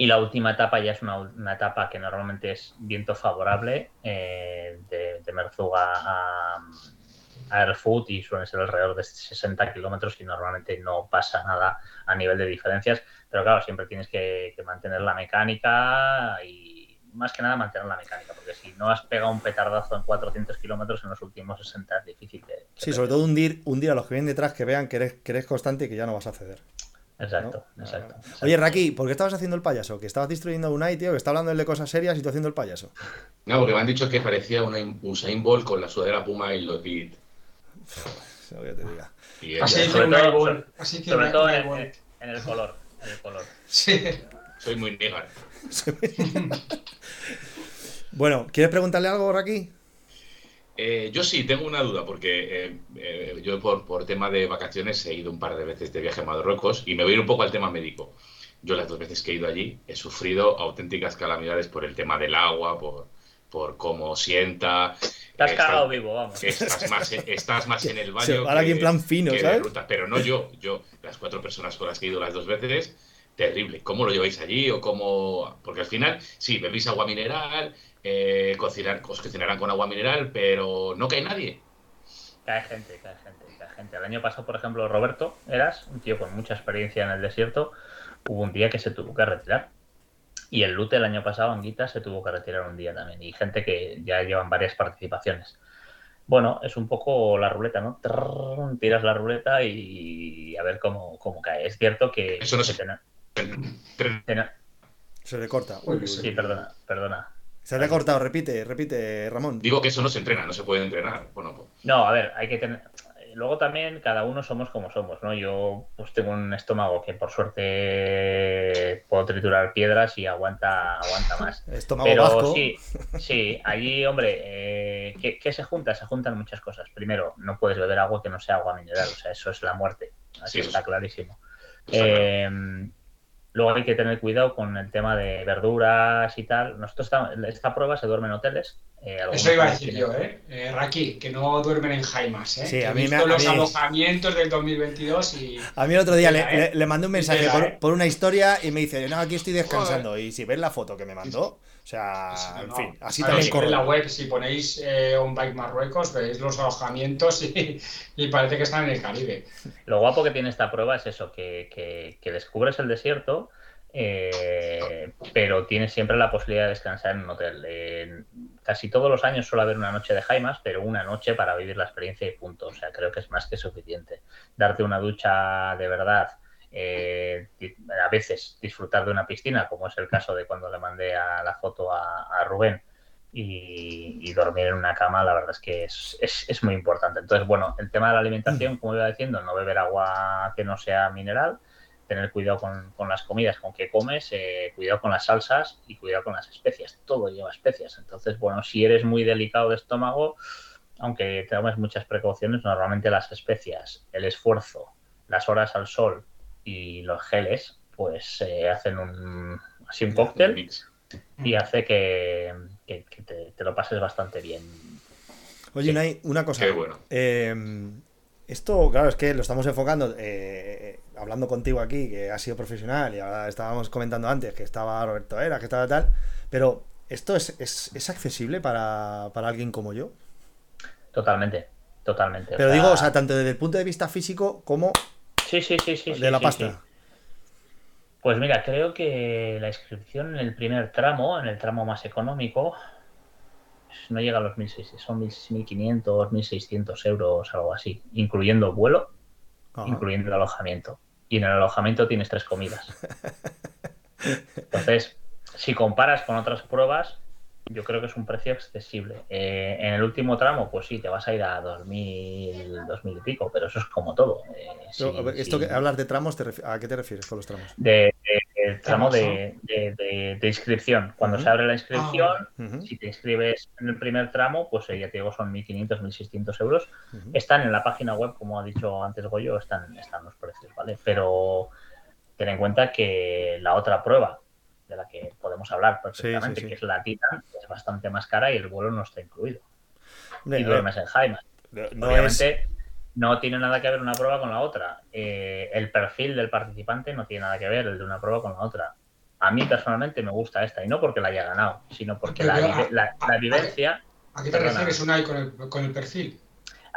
Y la última etapa ya es una, etapa que normalmente es viento favorable eh, de, de Merzuga a, Airfoot y suelen ser alrededor de 60 kilómetros y normalmente no pasa nada a nivel de diferencias. Pero claro, siempre tienes que, mantener la mecánica y más que nada mantener la mecánica, porque si no has pegado un petardazo en 400 kilómetros en los últimos 60 es difícil de... sí, sobre todo hundir, hundir a los que vienen detrás que vean que eres, que eres constante y que ya no vas a ceder. Exacto, exacto, Oye, Raki, ¿por qué estabas haciendo el payaso? Que estabas destruyendo a Unai, tío, que está hablando de cosas serias y tú haciendo el payaso. No, porque me han dicho que parecía una Usain Bolt con la sudadera Puma y los beat. Lo que te diga. así que sobre, todo, sobre todo en, en, el color. En el color. Sí. Soy muy negar. *laughs* bueno, ¿quieres preguntarle algo, Raki? Eh, yo sí, tengo una duda, porque eh, eh, yo por, por, tema de vacaciones he ido un par de veces de viaje a Marruecos y me voy a ir un poco al tema médico. Yo las dos veces que he ido allí he sufrido auténticas calamidades por el tema del agua, por, por cómo sienta. Te has cagado vivo, vamos. Estás más, en, estás más en el *laughs* baño. Ahora aquí en plan fino, ¿sabes? Ruta, pero no yo, yo, las cuatro personas con las que he ido las dos veces, terrible. ¿Cómo lo lleváis allí? o cómo Porque al final, sí, bebéis agua mineral, eh, cocinar, os cocinarán con agua mineral, pero no cae nadie. Cae gente, cae gente, cae gente. El año pasado, por ejemplo, Roberto, eras un tío con mucha experiencia en el desierto, hubo un día que se tuvo que retirar. Y el Lute el año pasado, Anguita, se tuvo que retirar un día también. Y gente que ya llevan varias participaciones. Bueno, es un poco la ruleta, ¿no? tiras la ruleta y a ver cómo, cómo cae. Es cierto que... Eso no se... Se le corta. sí, perdona, perdona. Se le ha cortado, repite, repite, Ramón. Digo que eso no se entrena, no se puede entrenar. Bueno, pues... No, a ver, hay que tener luego también cada uno somos como somos, ¿no? Yo pues tengo un estómago que por suerte puedo triturar piedras y aguanta, aguanta más. *laughs* Estómago Pero sí, sí, allí, hombre, eh, ¿qué, se junta? Se juntan muchas cosas. Primero, no puedes beber agua que no sea agua mineral, o sea, eso es la muerte. Así está clarísimo. Eh, Luego hay que tener cuidado con el tema de verduras y tal. Nosotros esta, prueba se duerme en hoteles. Eh, Eso iba a decir yo, ¿eh? ¿eh? Raki, que no duermen en jaimas, ¿eh? Sí, a mí he visto los alojamientos del 2022 y... A mí el otro día le, le, mandé un mensaje por, una historia y me dice, no, aquí estoy descansando. Y si ves la foto que me mandó, sea, en fin, así también corre. En la web, si ponéis eh, On Bike Marruecos, veis los alojamientos y, parece que están en el Caribe. Lo guapo que tiene esta prueba es eso, que, descubres el desierto, eh, pero tienes siempre la posibilidad de descansar en un hotel. casi todos los años suele haber una noche de Jaimas, pero una noche para vivir la experiencia y punto. O sea, creo que es más que suficiente. Darte una ducha de verdad eh, a veces disfrutar de una piscina, como es el caso de cuando le mandé a la foto a, Rubén, y, dormir en una cama, la verdad es que es, muy importante. Entonces, bueno, el tema de la alimentación, como iba diciendo, no beber agua que no sea mineral, tener cuidado con, las comidas, con que comes, eh, cuidado con las salsas y cuidado con las especias. Todo lleva especias. Entonces, bueno, si eres muy delicado de estómago, aunque tomes muchas precauciones, normalmente las especias, el esfuerzo, las horas al sol y los geles, pues eh, hacen un, así un cóctel y hace que, te, lo pases bastante bien. Oye, una cosa. Em, esto, claro, es que lo estamos enfocando, eh, hablando contigo aquí, que has sido profesional, y ahora estábamos comentando antes que estaba Roberto Era, que estaba tal, pero ¿esto es, es, accesible para, alguien como yo? Totalmente, totalmente. Pero digo, o sea, tanto desde el punto de vista físico como Sí, sí, sí, sí. De la pasta. Pues mira, creo que la inscripción en el primer tramo, en el tramo más económico, no llega a los 1.600, son 1.500, 1.600 euros, algo así, incluyendo vuelo, incluyendo el alojamiento. Y en el alojamiento tienes tres comidas. *laughs* Entonces, si comparas con otras pruebas, yo creo que es un precio accesible. Eh, en el último tramo, pues sí, te vas a ir a 2.000, 2.000 y pico, pero eso es como todo. Eh, esto que hablas de tramos, ¿a qué te refieres con los tramos? De, tramo de, inscripción. Cuando se abre la inscripción, ah, si te inscribes en el primer tramo, pues eh, ya te digo, son 1.500, 1.600 euros. Están en la página web, como ha dicho antes Goyo, están, están los precios, ¿vale? Pero ten en cuenta que la otra prueba, de la que podemos hablar perfectamente, que es la Titan, es bastante más cara y el vuelo no está incluido. y duermes en Jaime. Obviamente no tiene nada que ver una prueba con la otra. Eh, el perfil del participante no tiene nada que ver el de una prueba con la otra. A mí personalmente me gusta esta, y no porque la haya ganado, sino porque la, vivencia... ¿A qué te refieres, Unai, con el, con el perfil?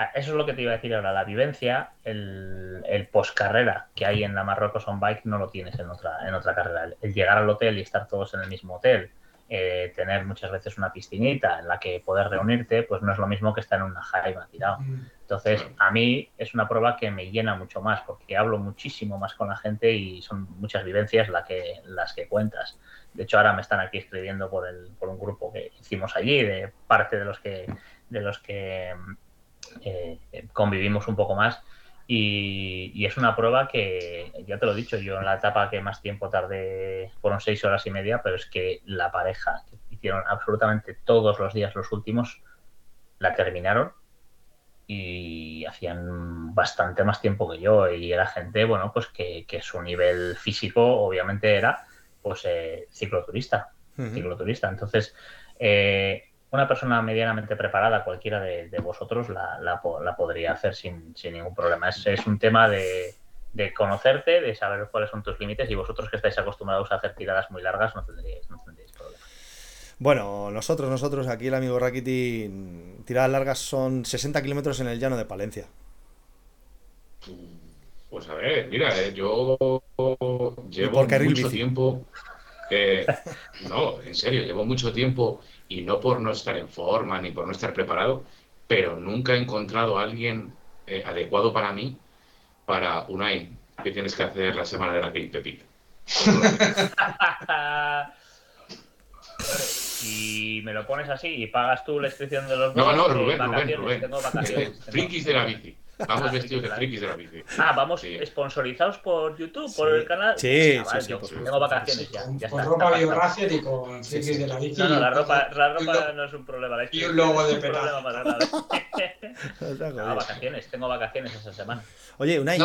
Ah, eso es lo que te iba a decir ahora. La vivencia, el, el post-carrera que hay en la Marruecos on Bike no lo tienes en otra, en otra carrera. El, llegar al hotel y estar todos en el mismo hotel, eh, tener muchas veces una piscinita en la que poder reunirte, pues no es lo mismo que estar en una jaima tirado. Mm. Entonces, a mí es una prueba que me llena mucho más porque hablo muchísimo más con la gente y son muchas vivencias la que, las que cuentas. De hecho, ahora me están aquí escribiendo por, el, por un grupo que hicimos allí, de parte de los que, de los que eh, convivimos un poco más. Y, es una prueba que, ya te lo he dicho, yo en la etapa que más tiempo tardé fueron seis horas y media, pero es que la pareja que hicieron absolutamente todos los días los últimos, la terminaron y hacían bastante más tiempo que yo. Y era gente, bueno, pues que, su nivel físico obviamente era pues eh, cicloturista, cicloturista. Entonces, eh, una persona medianamente preparada, cualquiera de, vosotros, la, podría hacer sin, ningún problema. Es, es un tema de, conocerte, de saber cuáles son tus límites y vosotros que estáis acostumbrados a hacer tiradas muy largas no tendréis, no tendréis problema. Bueno, nosotros, nosotros, aquí el amigo Rakiti, tiradas largas son 60 kilómetros en el llano de Palencia. Pues a ver, mira, eh, yo llevo mucho tiempo. no, en serio, llevo mucho tiempo y no por no estar en forma ni por no estar preparado, pero nunca he encontrado a alguien eh, adecuado para mí para una que tienes que hacer la semana de la que Pepita. *laughs* Si me lo pones así y pagas tú la inscripción de los. No, no, Rubén, Rubén, Rubén. Tengo vacaciones. Frikis de la bici. Vamos vestidos de frikis de la bici. Ah, vamos sponsorizados por YouTube, por el canal. Sí, sí, sí, Tengo vacaciones ya. ya con ropa biografía y con frikis de la bici. No, no, la ropa, la ropa no es un problema. y un logo de pena. *laughs* no, vacaciones, tengo vacaciones esa semana. Oye, Unai,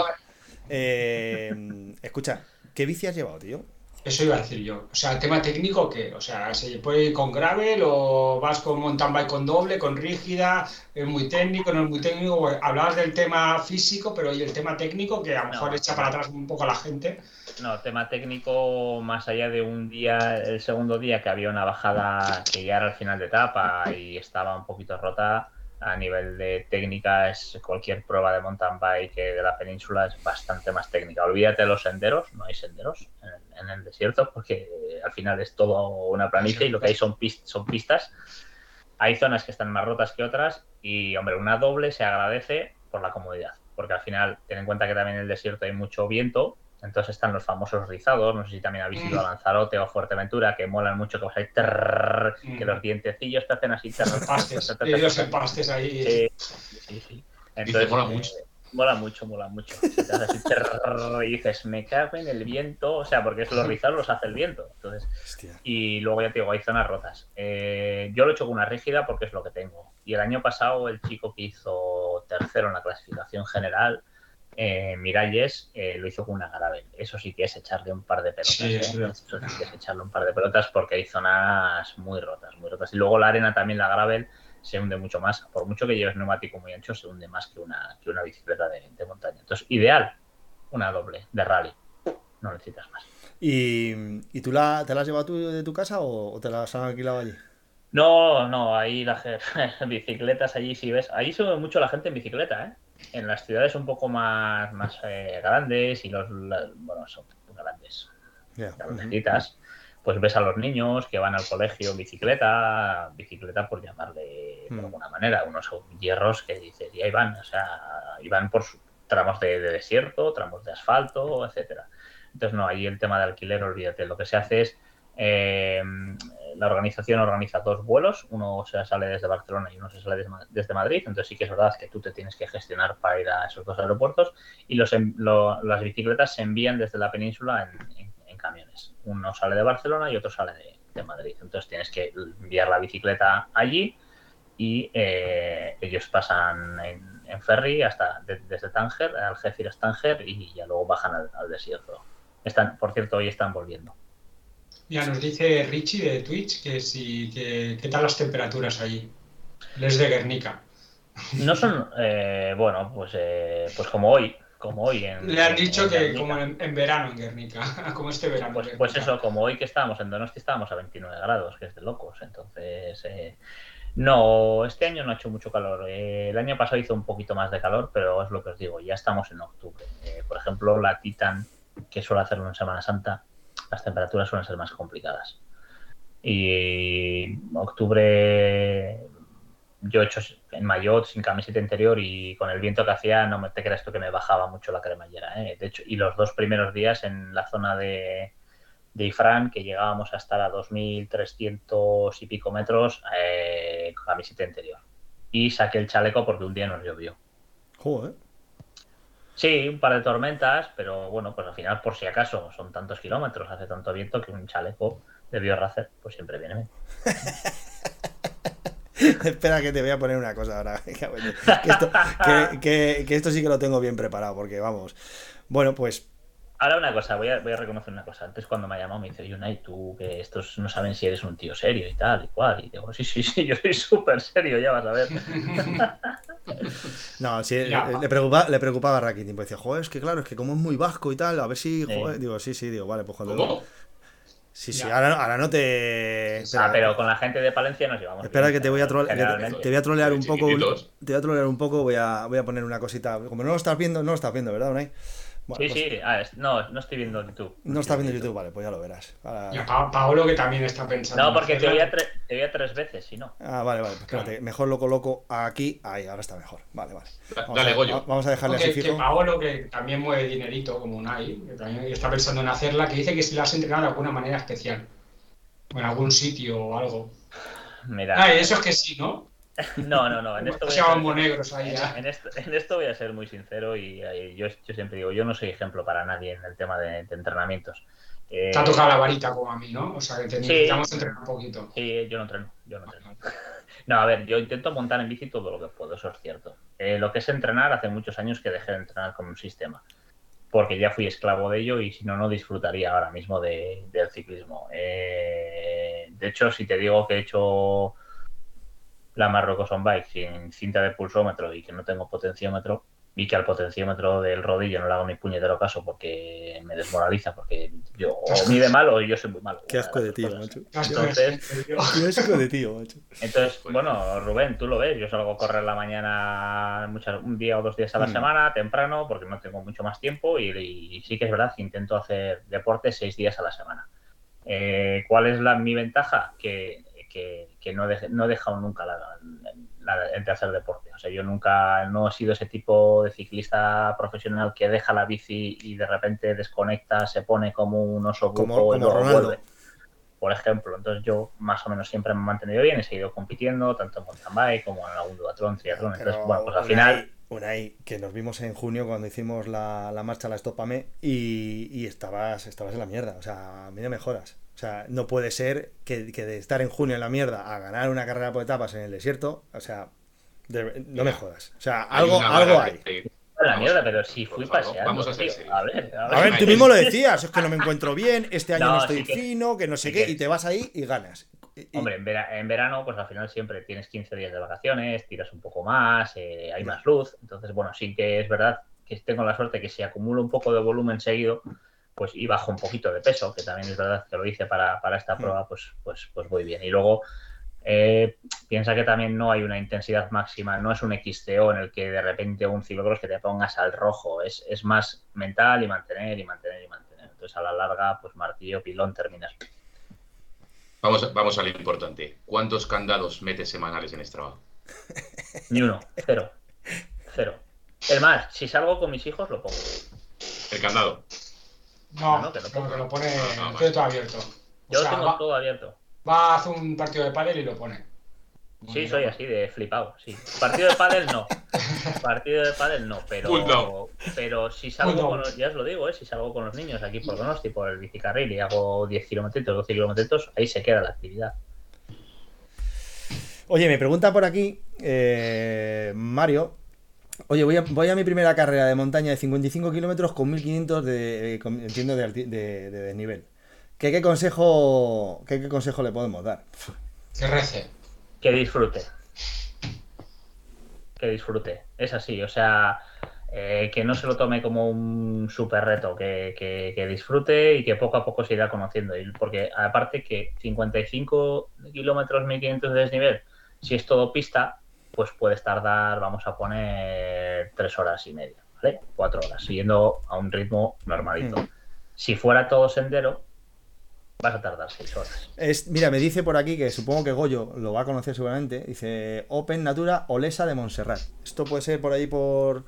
eh, escucha, ¿qué bici has llevado, tío? Eso iba a decir yo. O sea, tema técnico, ¿qué? O sea, ¿se puede ir con gravel o vas con mountain bike con doble, con rígida? ¿Es muy técnico, no es muy técnico? Hablabas del tema físico, pero ¿y el tema técnico que a lo mejor echa para atrás un poco a la gente? No, tema técnico, más allá de un día, el segundo día que había una bajada que ya era al final de etapa y estaba un poquito rota, a nivel de técnica es cualquier prueba de mountain bike de la península es bastante más técnica. Olvídate de los senderos, no hay senderos en el, desierto porque al final es todo una planicie y lo que hay son, son pistas. Hay zonas que están más rotas que otras y, hombre, una doble se agradece por la comodidad, porque al final ten en cuenta que también en el desierto hay mucho viento entonces están los famosos rizados, no sé si también habéis ido a mm. Lanzarote o a Fuerteventura, que molan mucho, que, vais que los dientecillos te hacen así. Pastes, los empastes ahí. Sí, sí, Entonces, mola mucho. Mola mucho, mola mucho. y dices, me cago en el viento, o sea, porque es los rizados los hace el viento. Entonces, y luego ya te digo, hay zonas rotas. Eh, yo lo he hecho con una rígida porque es lo que tengo. Y el año pasado el chico que hizo tercero en la clasificación general, eh, Miralles eh, lo hizo con una Garavel. Eso sí que es echarle un par de pelotas. ¿eh? Eso sí que es echarle un par de pelotas porque hay zonas muy rotas, muy rotas. Y luego la arena también, la Garavel, se hunde mucho más. Por mucho que lleves neumático muy ancho, se hunde más que una, que una bicicleta de, montaña. Entonces, ideal, una doble de rally. No necesitas más. ¿Y, tú la, te la has llevado tú de tu casa o, te las han alquilado allí? No, no, ahí las *laughs* bicicletas allí si ves. Ahí sube mucho la gente en bicicleta, ¿eh? en las ciudades un poco más, más eh, grandes y los, bueno, son grandes, grandecitas, pues ves a los niños que van al colegio en bicicleta, bicicleta por llamarle de hmm. alguna manera, unos hierros que dices, y ahí van, o sea, iban por tramos de, desierto, tramos de asfalto, etcétera. Entonces, no, ahí el tema de alquiler, olvídate, lo que se hace es eh, la organización organiza dos vuelos, uno se sale desde Barcelona y uno se sale desde Madrid, entonces sí que es verdad que tú te tienes que gestionar para ir a esos dos aeropuertos y los, las bicicletas se envían desde la península en, camiones. Uno sale de Barcelona y otro sale de, Madrid, entonces tienes que enviar la bicicleta allí y eh, ellos pasan en, ferry hasta desde Tánger, Algeciras Tánger y ya luego bajan al, al desierto. Están, por cierto, hoy están volviendo. Ya nos dice Richie de Twitch que si que, qué tal las temperaturas allí. Les de Guernica. No son, eh, bueno, pues, eh, pues como hoy, como hoy. En, Le han dicho que como en, verano en Guernica, *laughs* como este verano. Pues, pues, eso, como hoy que estábamos en Donosti estábamos a 29 grados, que es de locos. Entonces, eh, no, este año no ha hecho mucho calor. el año pasado hizo un poquito más de calor, pero es lo que os digo, ya estamos en octubre. por ejemplo, la Titan, que suele hacerlo en Semana Santa, las temperaturas suelen ser más complicadas. Y octubre yo he hecho en maillot, sin camiseta interior y con el viento que hacía, no me te creas tú que me bajaba mucho la cremallera. ¿eh? De hecho, y los dos primeros días en la zona de, de Ifrán, que llegábamos a estar a 2.300 y pico metros, eh, con camiseta interior. Y saqué el chaleco porque un día nos llovió. Joder. Sí, un par de tormentas, pero bueno, pues al final, por si acaso, son tantos kilómetros, hace tanto viento que un chaleco de BioRacer pues siempre viene bien. *laughs* *laughs* Espera que te voy a poner una cosa ahora. *laughs* Que esto, que, que esto sí que lo tengo bien preparado, porque vamos. Bueno, pues Ahora una cosa, voy a, voy a reconocer una cosa. Antes cuando me ha llamado me dice, Unai, tú que estos no saben si eres un tío serio y tal y cual. Y digo, sí, sí, sí, yo soy súper serio, ya vas a ver. *laughs* no, sí, le, preocupaba, le preocupaba a Rakitin, pues decía, joder, es que claro, es que como es muy vasco y tal, a ver si, joder, digo, sí, sí, digo, vale, pues cuando... Sí, sí, ahora, ahora, no te. ah, pero con la gente de Palencia nos llevamos. Espera que te voy a, trolear, te voy a trolear un poco. Te voy a trolear un poco, voy a, voy a poner una cosita. Como no lo estás viendo, no lo estás viendo, ¿verdad, Unai? Sí, pues sí, ah, no, no estoy viendo YouTube. No estás viendo YouTube, vale, pues ya lo verás. Y a Paolo que también está pensando. No, porque te veía, te tres veces, si no. Ah, vale, vale, pues espérate, mejor lo coloco aquí, ahí, ahora está mejor. Vale, vale. Vamos Dale, Goyo. Vamos a dejarle así fijo. Que Paolo, que también mueve dinerito, como un AI, que también está pensando en hacerla, que dice que si la has entrenado de alguna manera especial. O en algún sitio o algo. Mira. Ah, eso es que sí, ¿no? *laughs* No, no, no. En esto, voy a ser, en, esto, voy a ser muy sincero y, yo, siempre digo, yo no soy ejemplo para nadie en el tema de, entrenamientos. Eh, Te ha tocado la varita como a mí, ¿no? O sea, que te necesitamos entrenar un poquito. Sí, yo no entreno, yo no entreno. *laughs* No, a ver, yo intento montar en bici todo lo que puedo, eso es cierto. Eh, lo que es entrenar, hace muchos años que dejé de entrenar con un sistema, porque ya fui esclavo de ello y si no, no disfrutaría ahora mismo del ciclismo. Eh, de hecho, si te digo que he hecho la Marruecos on bike sin cinta de pulsómetro y que no tengo potenciómetro y que al potenciómetro del rodillo no le hago ni puñetero caso porque me desmoraliza porque yo o *laughs* mide mal o yo soy muy malo. Qué asco de tío, macho. Entonces, Qué asco de tío, macho. Entonces, bueno, Rubén, tú lo ves, yo salgo a correr la mañana muchas, un día o dos días a la mm. semana, temprano, porque no tengo mucho más tiempo y, sí que es verdad que intento hacer deporte seis días a la semana. Eh, ¿Cuál es la, mi ventaja? Que que, no, no he dejado nunca la, el de hacer deporte. O sea, yo nunca no he sido ese tipo de ciclista profesional que deja la bici y de repente desconecta, se pone como un oso como, y luego vuelve. Por ejemplo, entonces yo más o menos siempre me he mantenido bien, he seguido compitiendo, tanto en mountain bike como en algún duatlón, triatlón. Entonces, bueno, pues al final... Unai, que nos vimos en junio cuando hicimos la, marcha La Estopame y, y estabas, estabas en la mierda. O sea, a mí no mejoras. O sea, no puede ser que, de estar en junio en la mierda a ganar una carrera por etapas en el desierto, o sea, no me jodas. O sea, algo, algo hay. La mierda, pero si fui paseando. Vamos a, ver, a ver, a ver. tú mismo lo decías, es que no me encuentro bien, este año no, estoy fino, que no sé qué, y te vas ahí y ganas. Hombre, en, verano, pues al final siempre tienes 15 días de vacaciones, tiras un poco más, eh, hay más luz. Entonces, bueno, sí que es verdad que tengo la suerte que si acumulo un poco de volumen seguido, pues y bajo un poquito de peso, que también es verdad que lo hice para, esta mm. prueba, pues, pues, pues voy bien. Y luego eh, piensa que también no hay una intensidad máxima, no es un XTO en el que de repente un ciclocross que te pongas al rojo, es, es más mental y mantener y mantener y mantener. Entonces a la larga, pues martillo, pilón, terminas. Vamos, vamos a lo importante. ¿Cuántos candados metes semanales en este trabajo? *laughs* Ni uno, cero. Cero. Es más, si salgo con mis hijos, lo pongo. El candado. No, no, te lo, pone todo abierto. Yo lo tengo todo abierto. Va a hacer un partido de pádel y lo pone. Sí, soy así de flipado, sí. Partido de pádel no. Partido de pádel no, pero pero si salgo con los, ya os lo digo, ¿eh? si salgo con los niños aquí por Donosti, por el bicicarril y hago 10 kilómetros, 12 kilómetros, ahí se queda la actividad. Oye, me pregunta por aquí eh, Mario, Oye, voy a, voy a mi primera carrera de montaña de 55 kilómetros con 1500 de, eh, entiendo, de, de, desnivel. ¿Qué, qué, consejo, qué, consejo le podemos dar? Que rece. Que disfrute. Que disfrute. Es así, o sea, eh, que no se lo tome como un super reto, que, que, disfrute y que poco a poco se irá conociendo. Porque aparte que 55 kilómetros, 1500 de desnivel, si es todo pista, pues puedes tardar, vamos a poner, tres horas y media, ¿vale? Cuatro horas, siguiendo a un ritmo normalito. Mm. Si fuera todo sendero, vas a tardar seis horas. Es, mira, me dice por aquí que supongo que Goyo lo va a conocer seguramente. Dice Open Natura Olesa de Montserrat. ¿Esto puede ser por ahí por,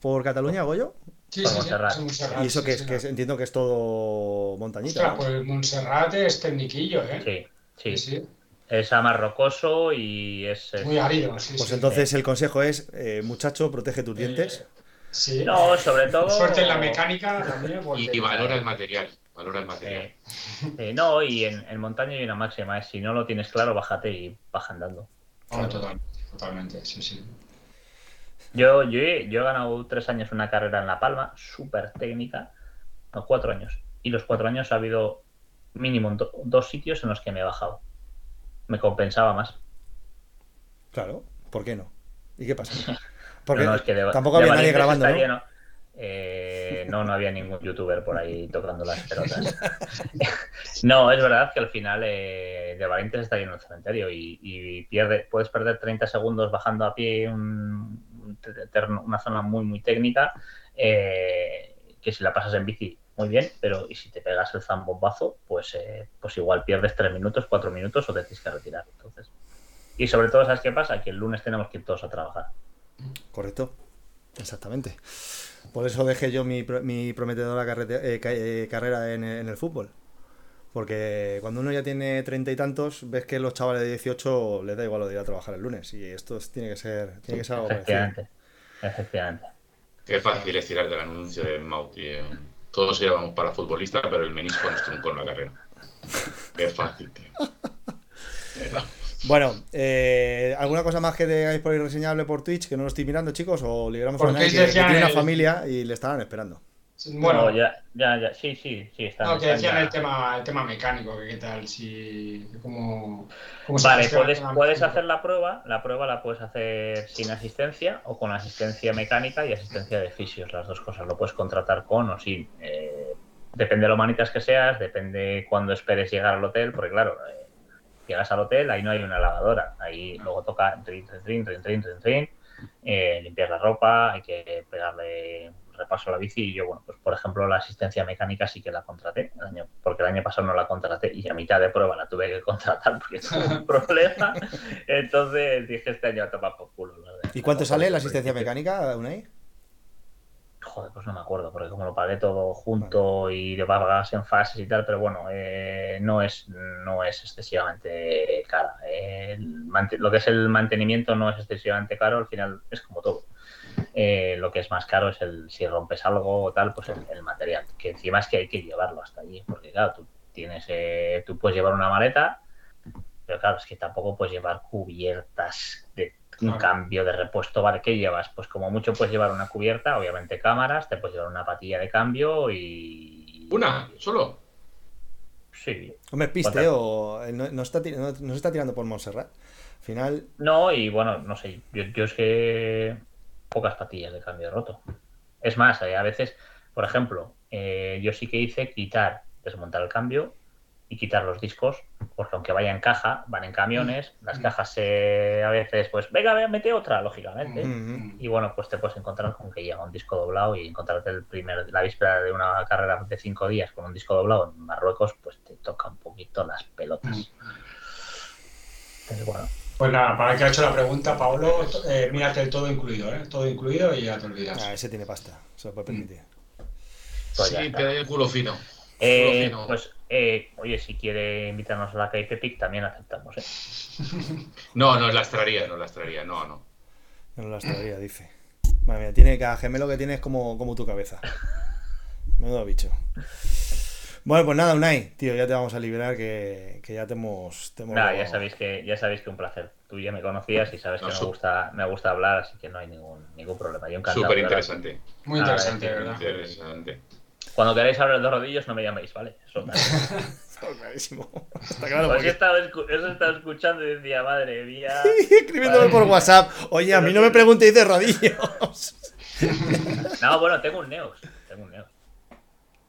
por Cataluña, Goyo? Sí, sí, Montserrat. ¿Y eso que es? Que entiendo que es todo montañita. pues Montserrat es tecniquillo, ¿eh? Sí, sí. Es amarrocoso y es, Muy árido, Pues entonces el consejo es, eh, muchacho, protege tus dientes. Sí. No, sobre todo. Suerte en la mecánica también. Y, porque- y valora el material. Valora el material. Eh, eh, no, y en, en montaña hay una máxima, es si no lo tienes claro, bájate y baja andando. Oh, total- totalmente, sí, sí. Yo, yo, he, yo he ganado tres años una carrera en La Palma, súper técnica, no, cuatro años. Y los cuatro años ha habido mínimo do- dos sitios en los que me he bajado. Me compensaba más. Claro, ¿por qué no? ¿Y qué pasa? *laughs* Porque No, no, es que de- tampoco de había nadie grabando, ¿no? lleno. Eh, no, no había ningún youtuber por ahí tocando las pelotas. *laughs* no, es verdad que al final eh, de valientes está lleno el cementerio y, y pierde, puedes perder 30 segundos bajando a pie un- una zona muy, muy técnica, eh, que si la pasas en bici, muy bien, pero y si te pegas el zambombazo, pues, eh, pues igual pierdes 3 minutos, 4 minutos o te tienes que retirar. Entonces, y sobre todo, ¿sabes qué pasa? Que el lunes tenemos que ir todos a trabajar. Correcto, exactamente. Por eso dejé yo mi, pro- mi prometedora carrete- eh, eh, carrera en, en el fútbol. Porque cuando uno ya tiene treinta y tantos, ves que los chavales de 18 les da igual lo de ir a trabajar el lunes. Y esto es- tiene que ser, tiene que ser algo parecido. Efectivamente. Efectivamente. Qué fácil es tirar del anuncio de Mau, tío. Todos íbamos para futbolista, pero el menisco nos truncó en la carrera. Qué fácil, tío. Bueno, eh, ¿alguna cosa más que tengáis por ahí reseñable por Twitch que no lo estoy mirando, chicos? O liberamos a Unai, que, tiene una familia y le estarán esperando. Bueno, No, ya, ya, ya, sí, sí, sí, está. no, que decían ya. el tema, el tema mecánico, que qué tal, si. Cómo, cómo Vale, puedes, puedes hacer la prueba, la prueba la puedes hacer sin asistencia o con asistencia mecánica y asistencia de fisios, las dos cosas, lo puedes contratar con o sin. Eh, depende de lo manitas que seas, depende cuándo esperes llegar al hotel, porque claro, eh, llegas al hotel, ahí no hay una lavadora, ahí luego toca trin, trin, trin, trin, trin, trin, trin, eh, limpiar la ropa, hay que pegarle repaso la bici y yo, bueno, pues por ejemplo la asistencia mecánica sí que la contraté, el año, porque el año pasado no la contraté y a mitad de prueba la tuve que contratar porque *laughs* tuve un problema, entonces dije este año a tomar por culo. lo de- ¿Y cuánto sale la asistencia mecánica, Unai? Joder, pues no me acuerdo, porque como lo pagué todo junto y de pagas en fases y tal, pero bueno, eh, no es no es excesivamente cara. Eh, el lo que es el mantenimiento no es excesivamente caro, al final es como todo. Eh, lo que es más caro es el si rompes algo o tal, pues el, el material, que encima es que hay que llevarlo hasta allí, porque claro, tú tienes, eh, tú puedes llevar una maleta, pero claro, es que tampoco puedes llevar cubiertas de un Claro. cambio de repuesto, ¿vale? ¿Qué llevas? Pues como mucho puedes llevar una cubierta, obviamente cámaras, te puedes llevar una patilla de cambio y... Una, solo. Sí. Hombre, piste o eh, no, no está, no, no se está tirando por Montserrat. Al final, No, y bueno, no sé, yo, yo es que pocas patillas de cambio roto. Es más, eh, a veces, por ejemplo, eh, yo sí que hice quitar, desmontar el cambio y quitar los discos, porque aunque vaya en caja, van en camiones, las cajas se, a veces, pues, venga, ve, mete otra, lógicamente. Mm. Y bueno, pues te puedes encontrar con que llega un disco doblado y encontrarte el primer, la víspera de una carrera de cinco días con un disco doblado en Marruecos, pues te toca un poquito las pelotas. Pero bueno, Pues nada, para el que ha hecho la pregunta, Paolo, eh, mírate el todo incluido, ¿eh? Todo incluido y ya te olvidas. ah, ese tiene pasta, se lo puede permitir. Pues ya sí, te da el culo fino. Eh, Culo fino. pues, eh, oye, si quiere invitarnos a la KPPIC, también aceptamos, ¿eh? *laughs* No, nos las traería, nos las traería. No, no. No las traería, dice. Madre mía, tiene cada gemelo que tienes como, como tu cabeza. *laughs* Menudo bicho. Bueno, pues nada, Unai, tío, ya te vamos a liberar que, que ya te hemos. te hemos Nada, ya sabéis que ya sabéis que un placer. Tú ya me conocías y sabes que me gusta me gusta hablar, así que no hay ningún ningún problema. Yo encantado. Súper interesante. Muy interesante, sí, ¿verdad? Interesante. Cuando queráis hablar de rodillos, no me llaméis, ¿vale? Eso *laughs* está clarísimo. Está claro, Pues porque he estado, escu- eso he estado escuchando y decía, madre mía. *laughs* escribiéndome por WhatsApp. Oye, a mí no me preguntéis de rodillos. *laughs* No, bueno, tengo un Neos. Tengo un Neos.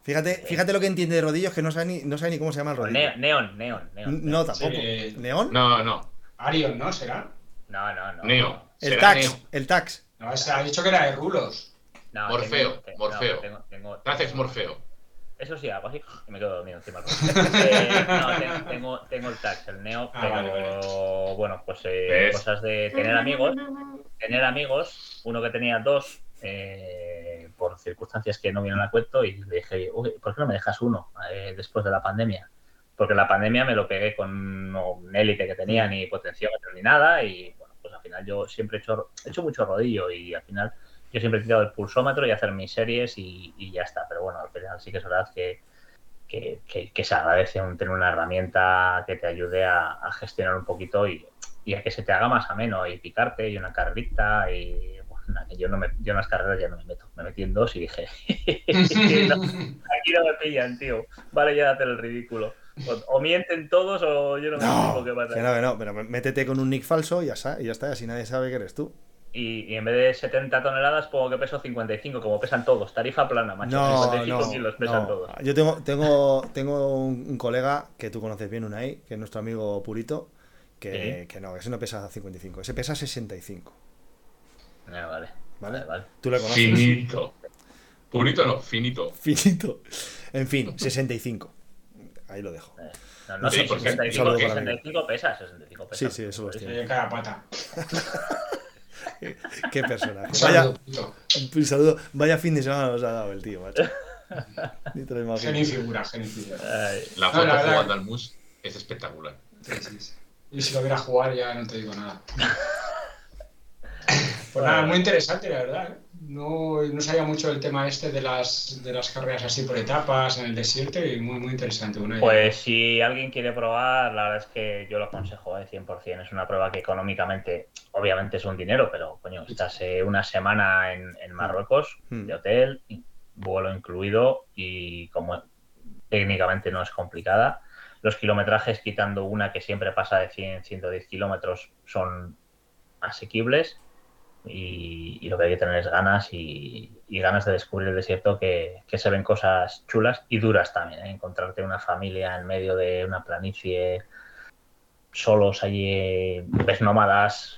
Fíjate, fíjate lo que entiende de rodillos que no sabe ni, no sabe ni cómo se llama el rodillo. Ne- neón, neón, neón. No, tampoco. Sí. ¿Neón? No, no. Arion, ¿no? ¿Será? No, no, no. Neo. el tax, Neo. el tax. No, se ha dicho que era de rulos. No, Morfeo, tengo- Morfeo. no, tengo- tengo- Tacex Morfeo. Eso sí, hago así y me quedo dormido encima. *laughs* Eh, no, tengo, tengo, el tax, el neo, Ah, pero vale, vale. bueno, pues eh, cosas de tener amigos. Tener amigos, uno que tenía dos, eh, por circunstancias que no vienen a cuento, y le dije, "Uy, ¿por qué no me dejas uno eh, después de la pandemia? Porque la pandemia me lo pegué con un élite que tenía, ni potenciómetro ni nada, y bueno, pues al final yo siempre he hecho, he hecho mucho rodillo y al final yo siempre he tirado el pulsómetro y hacer mis series y, y ya está. Pero bueno, al final sí que es verdad que, que, que- se agradece un- tener una herramienta que te ayude a, a gestionar un poquito y, y a que se te haga más ameno y picarte y una carrerita y yo no me, yo en las carreras ya no me meto, me metí en dos y dije *laughs* "No, *laughs* aquí no me pillan, tío, vale ya de hacer el ridículo. O, o mienten todos o yo no me No, explico qué pasa. que no, que no, pero métete con un nick falso y ya está, y ya está, así nadie sabe que eres tú. Y, y en vez de 70 toneladas pongo que peso 55, como pesan todos, tarifa plana, macho, No, 55 no, kilos pesan no. todos. Yo tengo, tengo, tengo un, un colega que tú conoces bien, Unai, que es nuestro amigo Purito, que, que no, ese no pesa 55, ese pesa 65. Ah, vale, ¿Vale? Tú le conoces. Finito. Purito no, finito. Finito. En fin, 65. Ahí lo dejo. Eh, No, no, Sí, porque- 65, saludo para mí. 65 pesa, 65 pesa. Sí, sí, eso tiene. De cada pata. *laughs* Qué personaje. Un Vaya, un saludo. Vaya fin de semana nos ha dado el tío, macho. *laughs* Ni te lo figura, figura. Ay, La No, foto la jugando al mus es espectacular. Sí, sí, sí. Y si lo viera jugar ya no te digo nada. Pues nada, muy interesante, la verdad. ¿eh? No, no sabía mucho del tema este de las, de las carreras así por etapas en el desierto y muy, muy interesante. Una. Pues si alguien quiere probar, la verdad es que yo lo aconsejo ¿eh? 100%. Es una prueba que económicamente, obviamente es un dinero, pero coño, estás eh, una semana en, en Marruecos, Mm. de hotel, vuelo incluido y como técnicamente no es complicada, los kilometrajes, quitando una que siempre pasa de 100, 110 kilómetros, son asequibles y, y lo que hay que tener es ganas y, y ganas de descubrir el desierto que, que se ven cosas chulas y duras también. ¿eh? Encontrarte una familia en medio de una planicie, solos allí, ves nómadas.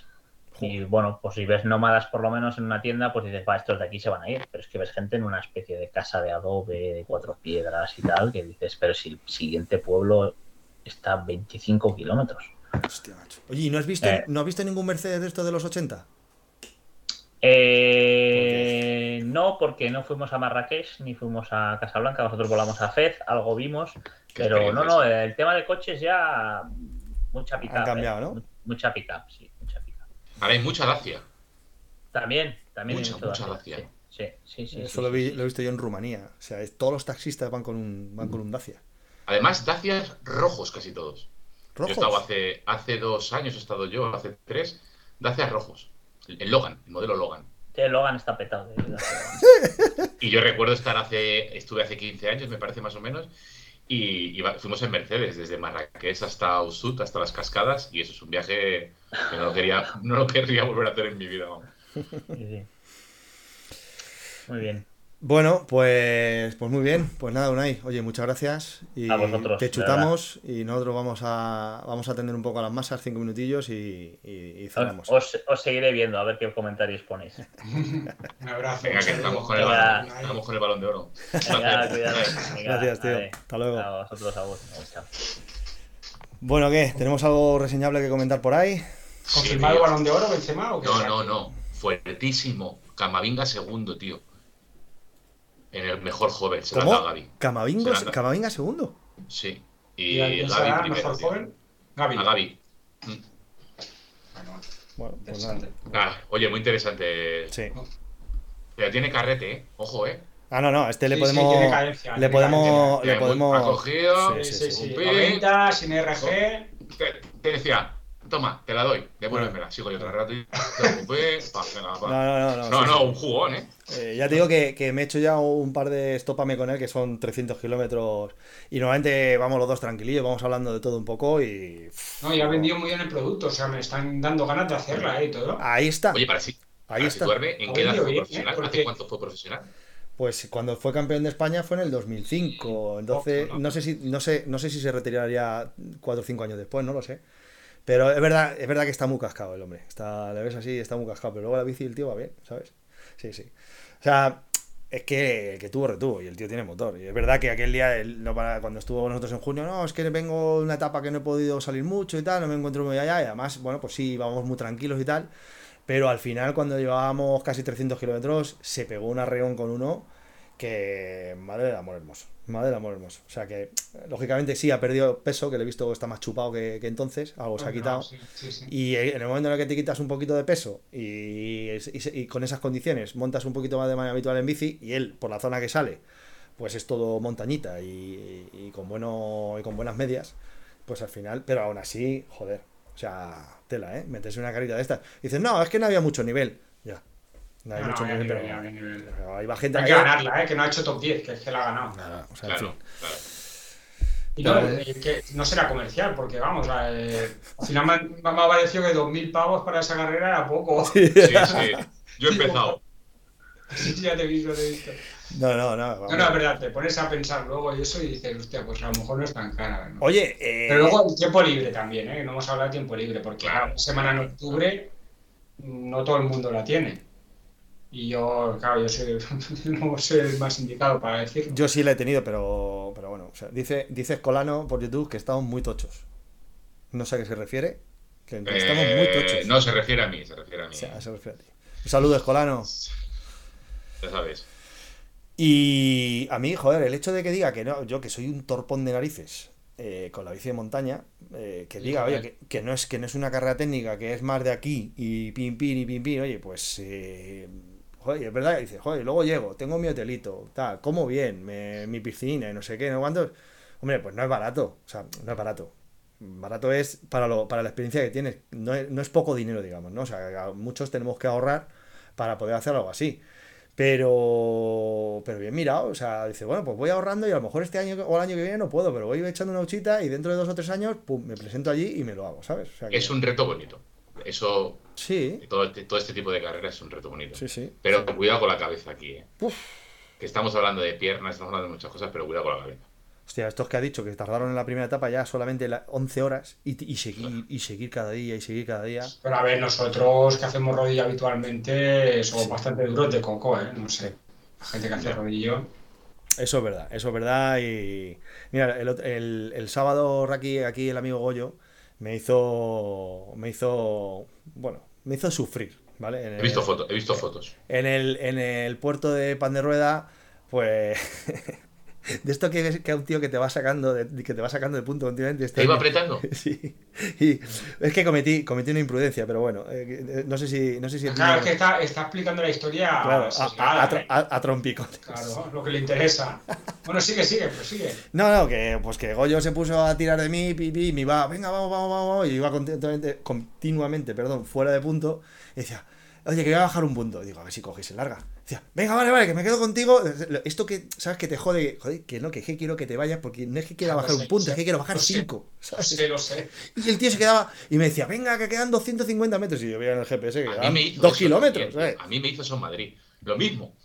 Y bueno, pues si ves nómadas por lo menos en una tienda, pues dices, va, estos de aquí se van a ir. Pero es que ves gente en una especie de casa de adobe, de cuatro piedras y tal, que dices, pero si el siguiente pueblo está a 25 kilómetros. Hostia, macho. Oye, ¿y no has visto, Eh. ¿no has visto ningún Mercedes de estos de los 80? Eh, no, porque no fuimos a Marrakech ni fuimos a Casablanca, nosotros volamos a Fez, algo vimos, pero no, no, el tema de coches ya mucha pick Han cambiado, ¿no? Mucha pick sí, mucha pick Ahora hay mucha Dacia. También, también hay Mucha, mucho mucha Dacia, Dacia. Sí, sí, sí. sí, Eso sí, lo, vi- sí, lo he visto yo en Rumanía. O sea, es- todos los taxistas van con un, van con un Dacia. Además, Dacias rojos casi todos. Yo he estado hace, hace dos años, he estado yo, hace tres, Dacias rojos. El, Logan, el modelo Logan. Sí, el Logan está petado. de. Y yo recuerdo estar hace, estuve hace 15 años, me parece más o menos, y iba- fuimos en Mercedes, desde Marrakech hasta Usut, hasta las cascadas, y eso es un viaje que no lo quería, no lo querría volver a hacer en mi vida. vamos. Sí, sí. Muy bien. Bueno, pues, pues muy bien. Pues nada, Unai. Oye, muchas gracias. Y A vosotros, te chutamos y nosotros vamos a, vamos a atender un poco a las masas, cinco minutillos y, y, y cerramos. Os, os seguiré viendo a ver qué comentarios ponéis. *laughs* Un abrazo. Venga, que estamos con el balón, estamos con el balón de oro. Venga, cuidado. Venga, Gracias, tío. Hasta luego. A vosotros, a vos. Chao. Bueno, ¿qué? ¿Tenemos algo reseñable que comentar por ahí? ¿Confirmado Sí, tío. balón de oro, Benzema o qué? No, no, no. Fuertísimo. Camavinga segundo, tío. En el mejor joven, se la ¿Cómo? da Gaby. ¿Camavinga, Será- Camavinga segundo? Sí. ¿Y Y, Gaby será primero. mejor tío. joven? Gaby. A Gaby. Mm. Bueno, Bueno, pues nada. interesante. Ah, oye, muy interesante. Sí. Pero tiene carrete, ¿eh? Ojo, ¿eh? Ah, no, no, este le Sí, sí, podemos. tiene cadencia, le tiene podemos. cadencia. Le Tiene muy- podemos. ha cogido. Sí, Sí, sí, sí, sí. Pim. 90, sin RG. Te, te decía, toma, te la doy, devuélvemela. Sigo yo otro rato y te ocupé. Pa, venga, va. No, no, no. No, No, sí, no, sí. un jugón, ¿eh? Eh, ya te digo que, que me he hecho ya un par de estópame con él, que son 300 kilómetros. Y normalmente vamos los dos tranquilillos, vamos hablando de todo un poco y. No, y ha vendido muy bien el producto. O sea, me están dando ganas de hacerla ¿eh? y todo. Ahí está. Oye, para sí. Ahí para está. situarme, ¿en qué edad fue ¿eh? profesional? Porque- ¿Hace cuánto fue profesional? Pues cuando fue campeón de España fue en el 2005. Entonces, Oh, no. no sé si, no sé, no sé si se retiraría 4 o 5 años después, no lo sé. Pero es verdad, es verdad que está muy cascado el hombre. Está, le ves así, está muy cascado. Pero luego la bici el tío va bien, ¿sabes? Sí, sí. O sea, es que el que tuvo retuvo y el tío tiene motor. Y es verdad que aquel día, no para- cuando estuvo con nosotros en junio, no, es que vengo una etapa que no he podido salir mucho y tal, no me encuentro muy allá. Y además, bueno, pues sí, vamos muy tranquilos y tal. Pero al final, cuando llevábamos casi 300 kilómetros, se pegó un arreón con uno que madre del amor hermoso. Madre del amor hermoso. O sea que, lógicamente, sí ha perdido peso, que le he visto está más chupado que, que entonces, algo se ha quitado. Sí, sí, sí. Y en el momento en el que te quitas un poquito de peso y, y- y con esas condiciones montas un poquito más de manera habitual en bici y él, por la zona que sale, pues es todo montañita y, y con, bueno, y con buenas medias, pues al final, pero aún así, joder, o sea, tela, ¿eh? Meterse una carita de estas. Y dices, no, es que no había mucho nivel. Ya, no hay No, mucho no, nivel, ya pero, nivel, ya nivel. pero ahí va gente Hay que ahí- ganarla, ¿eh? que no ha hecho top 10, que es que la ha ganado. Nada, o sea, en Claro, fin. claro. Y no, eh, que no será comercial, porque vamos, eh, al final me, ha parecido que 2.000 pavos para esa carrera era poco. Sí, sí. Yo he empezado. Sí, ya te he visto, te he visto. No, no, no. No, vamos. no, es verdad, te pones a pensar luego y eso y dices, hostia, pues a lo mejor no es tan cara. ¿no? Oye, eh, Pero luego el tiempo libre también, ¿eh? No hemos hablado de tiempo libre, porque Claro. una semana en octubre no todo el mundo la tiene. Y yo, claro, yo soy, *laughs* no soy el más indicado para decirlo. yo sí la he tenido, pero, pero bueno, o sea, dice, dice Escolano por YouTube que estamos muy tochos. No sé a qué se refiere. Que estamos muy Eh, tochos. no, se refiere a mí, se refiere a mí. O sea, se refiere a ti. Un saludo, Escolano. Ya sabes. Y a mí, joder, el hecho de que diga que no, yo que soy un torpón de narices eh, con la bici de montaña, eh, que diga, oye, que, que no es, que no es una carrera técnica, que es más de aquí y pim pim y pim pim, oye, pues, eh, joder, es verdad que dice, joder, luego llego, tengo mi hotelito, tal, como bien, me- mi piscina y no sé qué, no cuántos. Hombre, pues no es barato, o sea, no es barato. Barato es para, lo, para la experiencia que tienes, no es, no es poco dinero, digamos, ¿no? O sea, muchos tenemos que ahorrar para poder hacer algo así. Pero, pero bien mirado, o sea, dice, bueno, pues voy ahorrando y a lo mejor este año o el año que viene no puedo, pero voy echando una huchita y dentro de dos o tres años, pum, me presento allí y me lo hago, ¿sabes? O sea que- Es un reto bonito. Eso, Sí, todo este, todo este tipo de carreras es un reto bonito. sí, sí. Pero cuidado con la cabeza aquí, ¿eh? Uf. Que estamos hablando de piernas, estamos hablando de muchas cosas, pero cuidado con la cabeza. Hostia, estos que ha dicho que tardaron en la primera etapa ya solamente la- 11 horas y, y seguir, y seguir cada día y seguir cada día. Pero a ver, nosotros que hacemos rodillo habitualmente somos bastante duros de coco, ¿eh? No sé. La gente que hace rodillo. Eso es verdad, eso es verdad. Y mira, el, el- el sábado Raki, aquí el amigo Goyo, me hizo. Me hizo. Bueno, me hizo sufrir, ¿vale? En He el- visto fotos, he visto fotos. en el, en el puerto de Pan de Rueda, pues. *laughs* *laughs* De esto que, ves que a un tío que te va sacando de, que te va sacando de punto continuamente. ¿Te iba apretando? *laughs* Sí. Y es que cometí, cometí una imprudencia, pero bueno, eh, eh, no sé si. No sé si Claro, es que está, está explicando la historia claro, a, a- a tro- a- a trompicones. Claro, lo que le interesa. Bueno, sigue, sigue, pues sigue. No, no, que pues que Goyo se puso a tirar de mí, pi, pi, y me iba, venga, vamos, vamos, vamos, y iba continuamente, continuamente, perdón, fuera de punto, y decía, oye, que voy a bajar un punto. Digo, a ver si coge y se larga. Decía, venga, vale, vale, que me quedo contigo. Esto que, ¿sabes? Que te jode, joder, que no, que es que quiero que te vayas, porque no es que quiera Lo bajar sé, un punto, sé, es que quiero bajar sé, cinco. Lo ¿sabes? sé, lo sé. Y el tío se quedaba, y me decía, venga, que quedan 250 metros, y yo veía en el GPS que quedaban dos kilómetros, también. ¿sabes? A mí me hizo eso en Madrid. Lo mismo.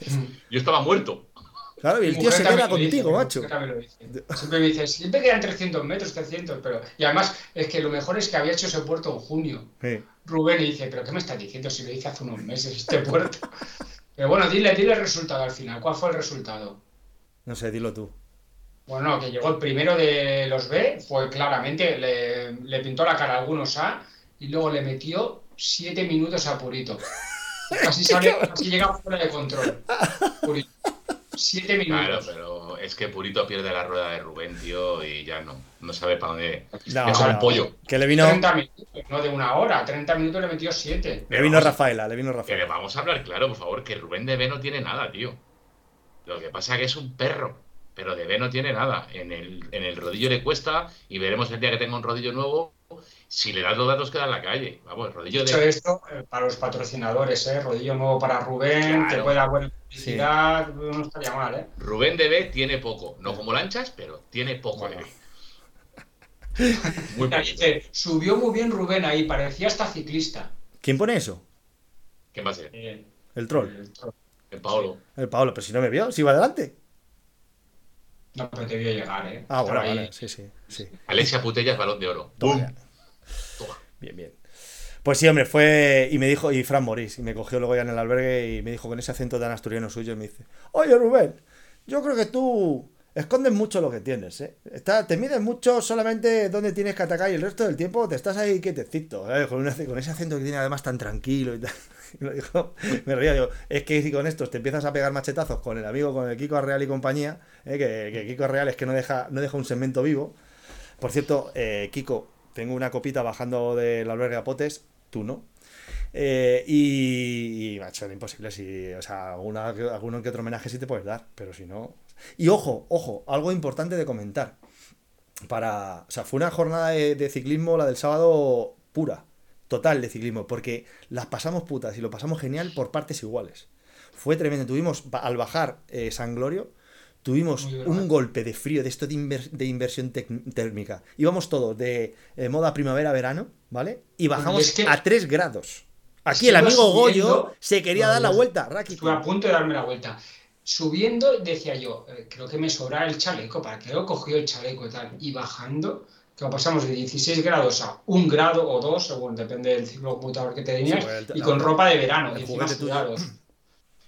*laughs* Yo estaba muerto. Claro, y el tío se queda dice, contigo, macho. Siempre me dice, siempre quedan 300 metros, 300, pero... Y además, es que lo mejor es que había hecho ese puerto en junio. Sí. Rubén y dice, ¿pero qué me estás diciendo si lo hice hace unos meses este puerto? *laughs* Pero bueno, dile, dile el resultado al final. ¿Cuál fue el resultado? No sé, dilo tú. Bueno, que llegó el primero de los B, fue claramente, le, le pintó la cara a algunos A y luego le metió siete minutos a Purito. *laughs* Casi, sale, casi llega fuera de control. Purito. Siete Claro, minutos. pero es que Purito pierde la rueda de Rubén, tío, y ya no. No sabe para dónde. No, es no, un pollo. Que le vino, 30 minutos, no de una hora. 30 minutos le metió siete. le vino Rafaela, le vino Que le Rafaela. vamos a hablar claro, por favor, que Rubén de B no tiene nada, tío. Lo que pasa es que es un perro, pero de B no tiene nada. En el, en el rodillo le cuesta y veremos el día que tenga un rodillo nuevo. Si le das los datos, queda en la calle. Vamos, el rodillo Dicho de. esto, eh, para los patrocinadores, ¿eh? Rodillo nuevo para Rubén, Claro. que pueda dar buena publicidad, no estaría mal, ¿eh? Rubén de B tiene poco. No como lanchas, pero tiene poco de Bueno. B. Muy *laughs* dice, subió muy bien Rubén ahí, parecía hasta ciclista. ¿Quién pone eso? ¿Qué va a ser? Eh, El troll. El Paolo. El Pablo, pero si no me vio, si iba adelante. No, pero te vio llegar, ¿eh? Ah, bueno, vale, sí, sí, sí. Alexia Putellas, balón de oro. ¡Bum! Bien, bien. Pues sí, hombre, fue. Y me dijo, y Fran Morís, y me cogió luego ya en el albergue y me dijo con ese acento tan asturiano suyo, y me dice: Oye, Rubén, yo creo que tú Escondes mucho lo que tienes, ¿eh? Está, te mides mucho solamente donde tienes que atacar y el resto del tiempo te estás ahí quietecito, ¿sabes? Con, un- con ese acento que tiene además tan tranquilo y tal. *laughs* Y lo digo, me reía, digo, es que si con estos te empiezas a pegar machetazos con el amigo, con el Kiko Arreal y compañía, ¿eh? que, Kiko Arreal es que no deja, no deja un segmento vivo. Por cierto, eh, Kiko, tengo una copita bajando del albergue a potes, tú no. Eh, y, y, macho, era imposible si, o sea, alguna, alguno que otro homenaje sí te puedes dar, pero si no. Y ojo, ojo, algo importante de comentar. Para, o sea, fue una jornada de, ciclismo, la del sábado, pura, total de ciclismo, porque las pasamos putas y lo pasamos genial por partes iguales. Fue tremendo. Tuvimos, al bajar eh, San Glorio, tuvimos un golpe de frío de esto de, inver- de inversión térmica. Íbamos todos de eh, moda primavera-verano, ¿vale? Y bajamos es que- a 3 grados. Aquí el amigo Goyo subiendo- se quería No, dar la vuelta, Raki. Estuve a punto de darme la vuelta. Subiendo, decía yo, eh, creo que me sobra el chaleco, ¿para qué lo cogió el chaleco y tal? Y bajando, que pasamos de 16 grados a un grado o dos, según depende del ciclo computador que tenías, Sí, el- y con la- ropa de verano, el y encima sudados. *clears throat*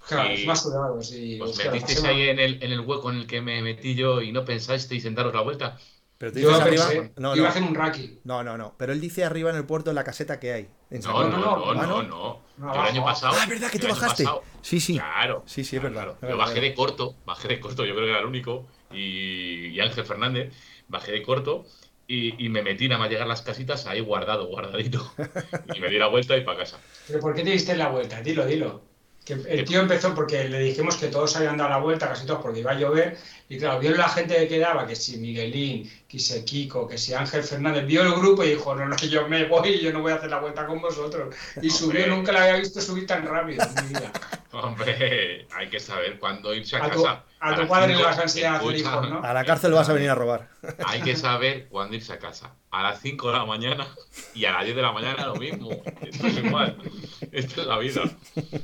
Claro, Y- encima sudados. Y, Os lo metisteis ahí en el, en el hueco en el que me metí yo y no pensasteis en daros la vuelta. Pero tú Yo dices arriba. pensé, No, iba a hacer un raki. no, no, no. Pero él dice arriba en el puerto en la caseta que hay. San No, no, no, no, no. no, Ah, no. ¿no? No, Yo el año pasado. Ah, ¿verdad que tú bajaste? Sí, sí. Claro. Sí, sí, es verdad, Yo bajé de corto, bajé de corto, yo creo que era el único. Y, y Ángel Fernández, bajé de corto y, y me metí nada más llegar a las casitas ahí guardado, guardadito. *laughs* Y me di la vuelta y para casa. ¿Pero por qué te diste la vuelta? Dilo, dilo. Que el tío empezó porque le dijimos que todos habían dado la vuelta, casi todos, porque iba a llover. Y claro, vio la gente que quedaba, que si Miguelín, que si Kiko, que si Ángel Fernández, vio el grupo y dijo, no, no, yo me voy, yo no voy a hacer la vuelta con vosotros. Y *laughs* subió, nunca la había visto subir tan rápido en mi vida. *laughs* Hombre, hay que saber cuándo irse a, casa. A tu padre le vas a enseñar a hacer hijos, ¿no? A la cárcel vas a venir a robar. Hay que saber cuándo irse a casa. A las 5 de la mañana y a las 10 de la mañana lo mismo. Esto es igual. Esto es la vida.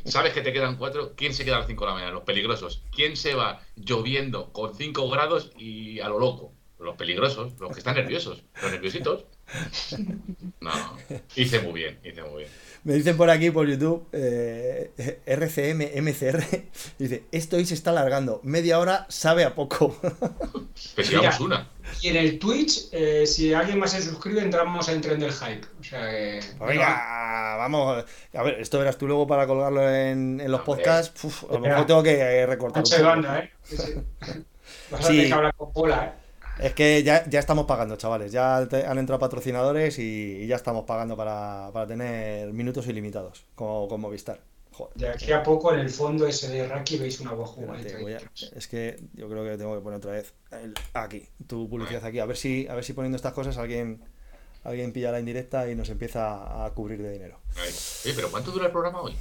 Sabes que te quedan cuatro. ¿Quién se queda a las 5 de la mañana? Los peligrosos. ¿Quién se va lloviendo con 5 grados y a lo loco? Los peligrosos, los que están nerviosos, los nerviositos. No, hice muy bien, hice muy bien. Me dicen por aquí, por YouTube, eh, RCM, MCR, *laughs* dice, esto hoy se está alargando, media hora sabe a poco. *laughs* Pero si Mira. vamos una. Y en el Twitch, eh, si alguien más se suscribe, entramos en tren del hype. O sea que. Pues Venga, vamos. A ver, esto verás tú luego para colgarlo en, en los podcasts. uf, a lo mejor tengo que recortar un poco. banda, ¿eh? Sí, sí. *laughs* Vas a Sí. tener que hablar con Pola, ¿eh? Es que ya, ya estamos pagando, chavales. Ya te- han entrado patrocinadores y, y ya estamos pagando para, para tener minutos ilimitados, como con Movistar. Joder. De aquí a poco, en el fondo ese de Raki, veis una guajuma. Es que yo creo que tengo que poner otra vez el- aquí, tu publicidad aquí. A ver si, a ver si poniendo estas cosas alguien, alguien pilla la indirecta y nos empieza a cubrir de dinero. Oye, pero ¿cuánto dura el programa hoy?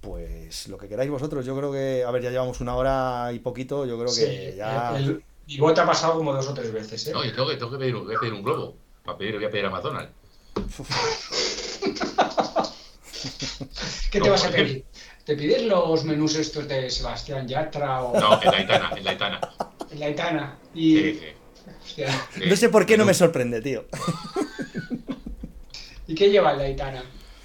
Pues lo que queráis vosotros, yo creo que, a ver, ya llevamos una hora y poquito, yo creo que ya... el, mi bota ha pasado como dos o tres veces, ¿eh? No, yo tengo que, tengo que pedir, un- voy a pedir un globo. Para pedir, voy a pedir a McDonald's. *laughs* ¿Qué te no, vas a pedir? ¿Te pides los menús estos de Sebastián Yatra o No, en la Itana, en la Itana. en la Itana? Y, Sí, sí. hostia, sí. No sé por qué no me sorprende, tío. ¿Y qué lleva en la Itana?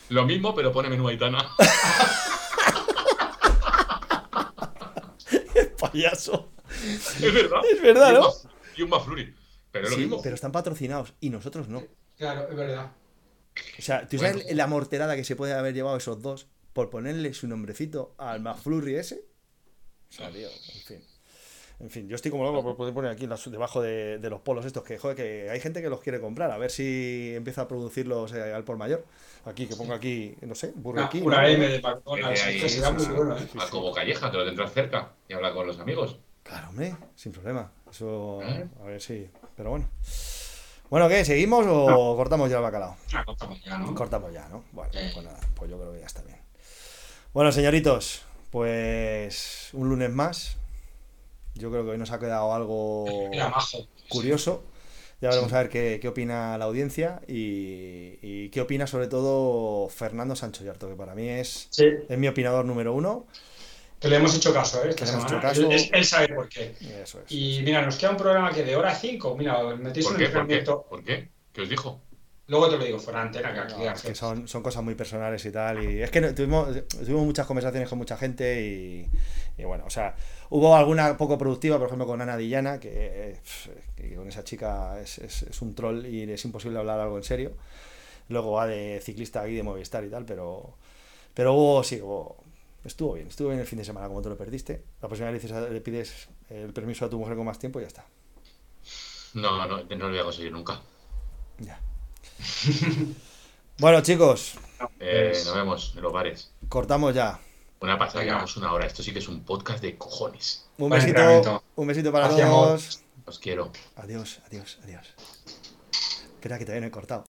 Lo mismo, pero pone menú Aitana. *laughs* Payaso. *laughs* Es verdad. Es verdad, ¿no? Y un Mafluri. Pero es lo mismo. pero están patrocinados y nosotros no. Claro, es verdad. O sea, ¿tú sabes la morterada que se puede haber llevado esos dos por ponerle su nombrecito al McFlurry ese? O sea, tío, en fin. En fin, yo estoy como loco por poder poner aquí debajo de, de los polos estos, que joder, que hay gente que los quiere comprar, a ver si empieza a producirlos eh, al por mayor. Aquí, que pongo aquí, no sé, Burger Una, King. una. M de McDonald's, de ahí, esto será muy a- bueno, ¿eh? a Cobo Calleja, te lo tendrás cerca y habla con los amigos. Claro, hombre, sin problema. Eso, ¿Eh? a ver si. Pero bueno. Bueno, ¿qué? ¿Seguimos o cortamos ya el bacalao? Ah, cortamos ya, ¿no? Cortamos ya, ¿no? Bueno, pues nada, pues yo creo que ya está bien. Bueno, señoritos, pues un lunes más. Yo creo que hoy nos ha quedado algo curioso. Ya veremos a ver qué, qué opina la audiencia y, y qué opina sobre todo Fernando Sancho Yarto, que para mí es, Sí, es mi opinador número uno. Que le hemos hecho caso, ¿eh? Esta Le hemos semana. hecho caso. Él, él- sabe por qué. Eso es. Y mira, nos queda un programa que de hora 5. Mira, metéis ¿Por un qué? ¿Por qué? ¿Por qué? ¿Qué os dijo? Luego te lo digo, fuera antena, que aquí No, es que son, son cosas muy personales y tal. Y es que tuvimos, tuvimos muchas conversaciones con mucha gente y, Y bueno, o sea, hubo alguna poco productiva, por ejemplo, con Ana Dillana, que, que con esa chica es, es, es, un troll y es imposible hablar algo en serio. Luego va de ciclista aquí de Movistar y tal, pero, pero hubo, sí, hubo, estuvo bien, estuvo bien el fin de semana, como te lo perdiste. La próxima vez le, le pides el permiso a tu mujer con más tiempo y ya está. No, no, no lo voy a conseguir nunca. Ya. bueno, chicos. Eh, nos vemos en los bares. Cortamos ya. Una pasada, llevamos una hora. Esto sí que es un podcast de cojones. Un besito, un besito para todos. Os quiero. Adiós, adiós, adiós. Espera que todavía no he cortado.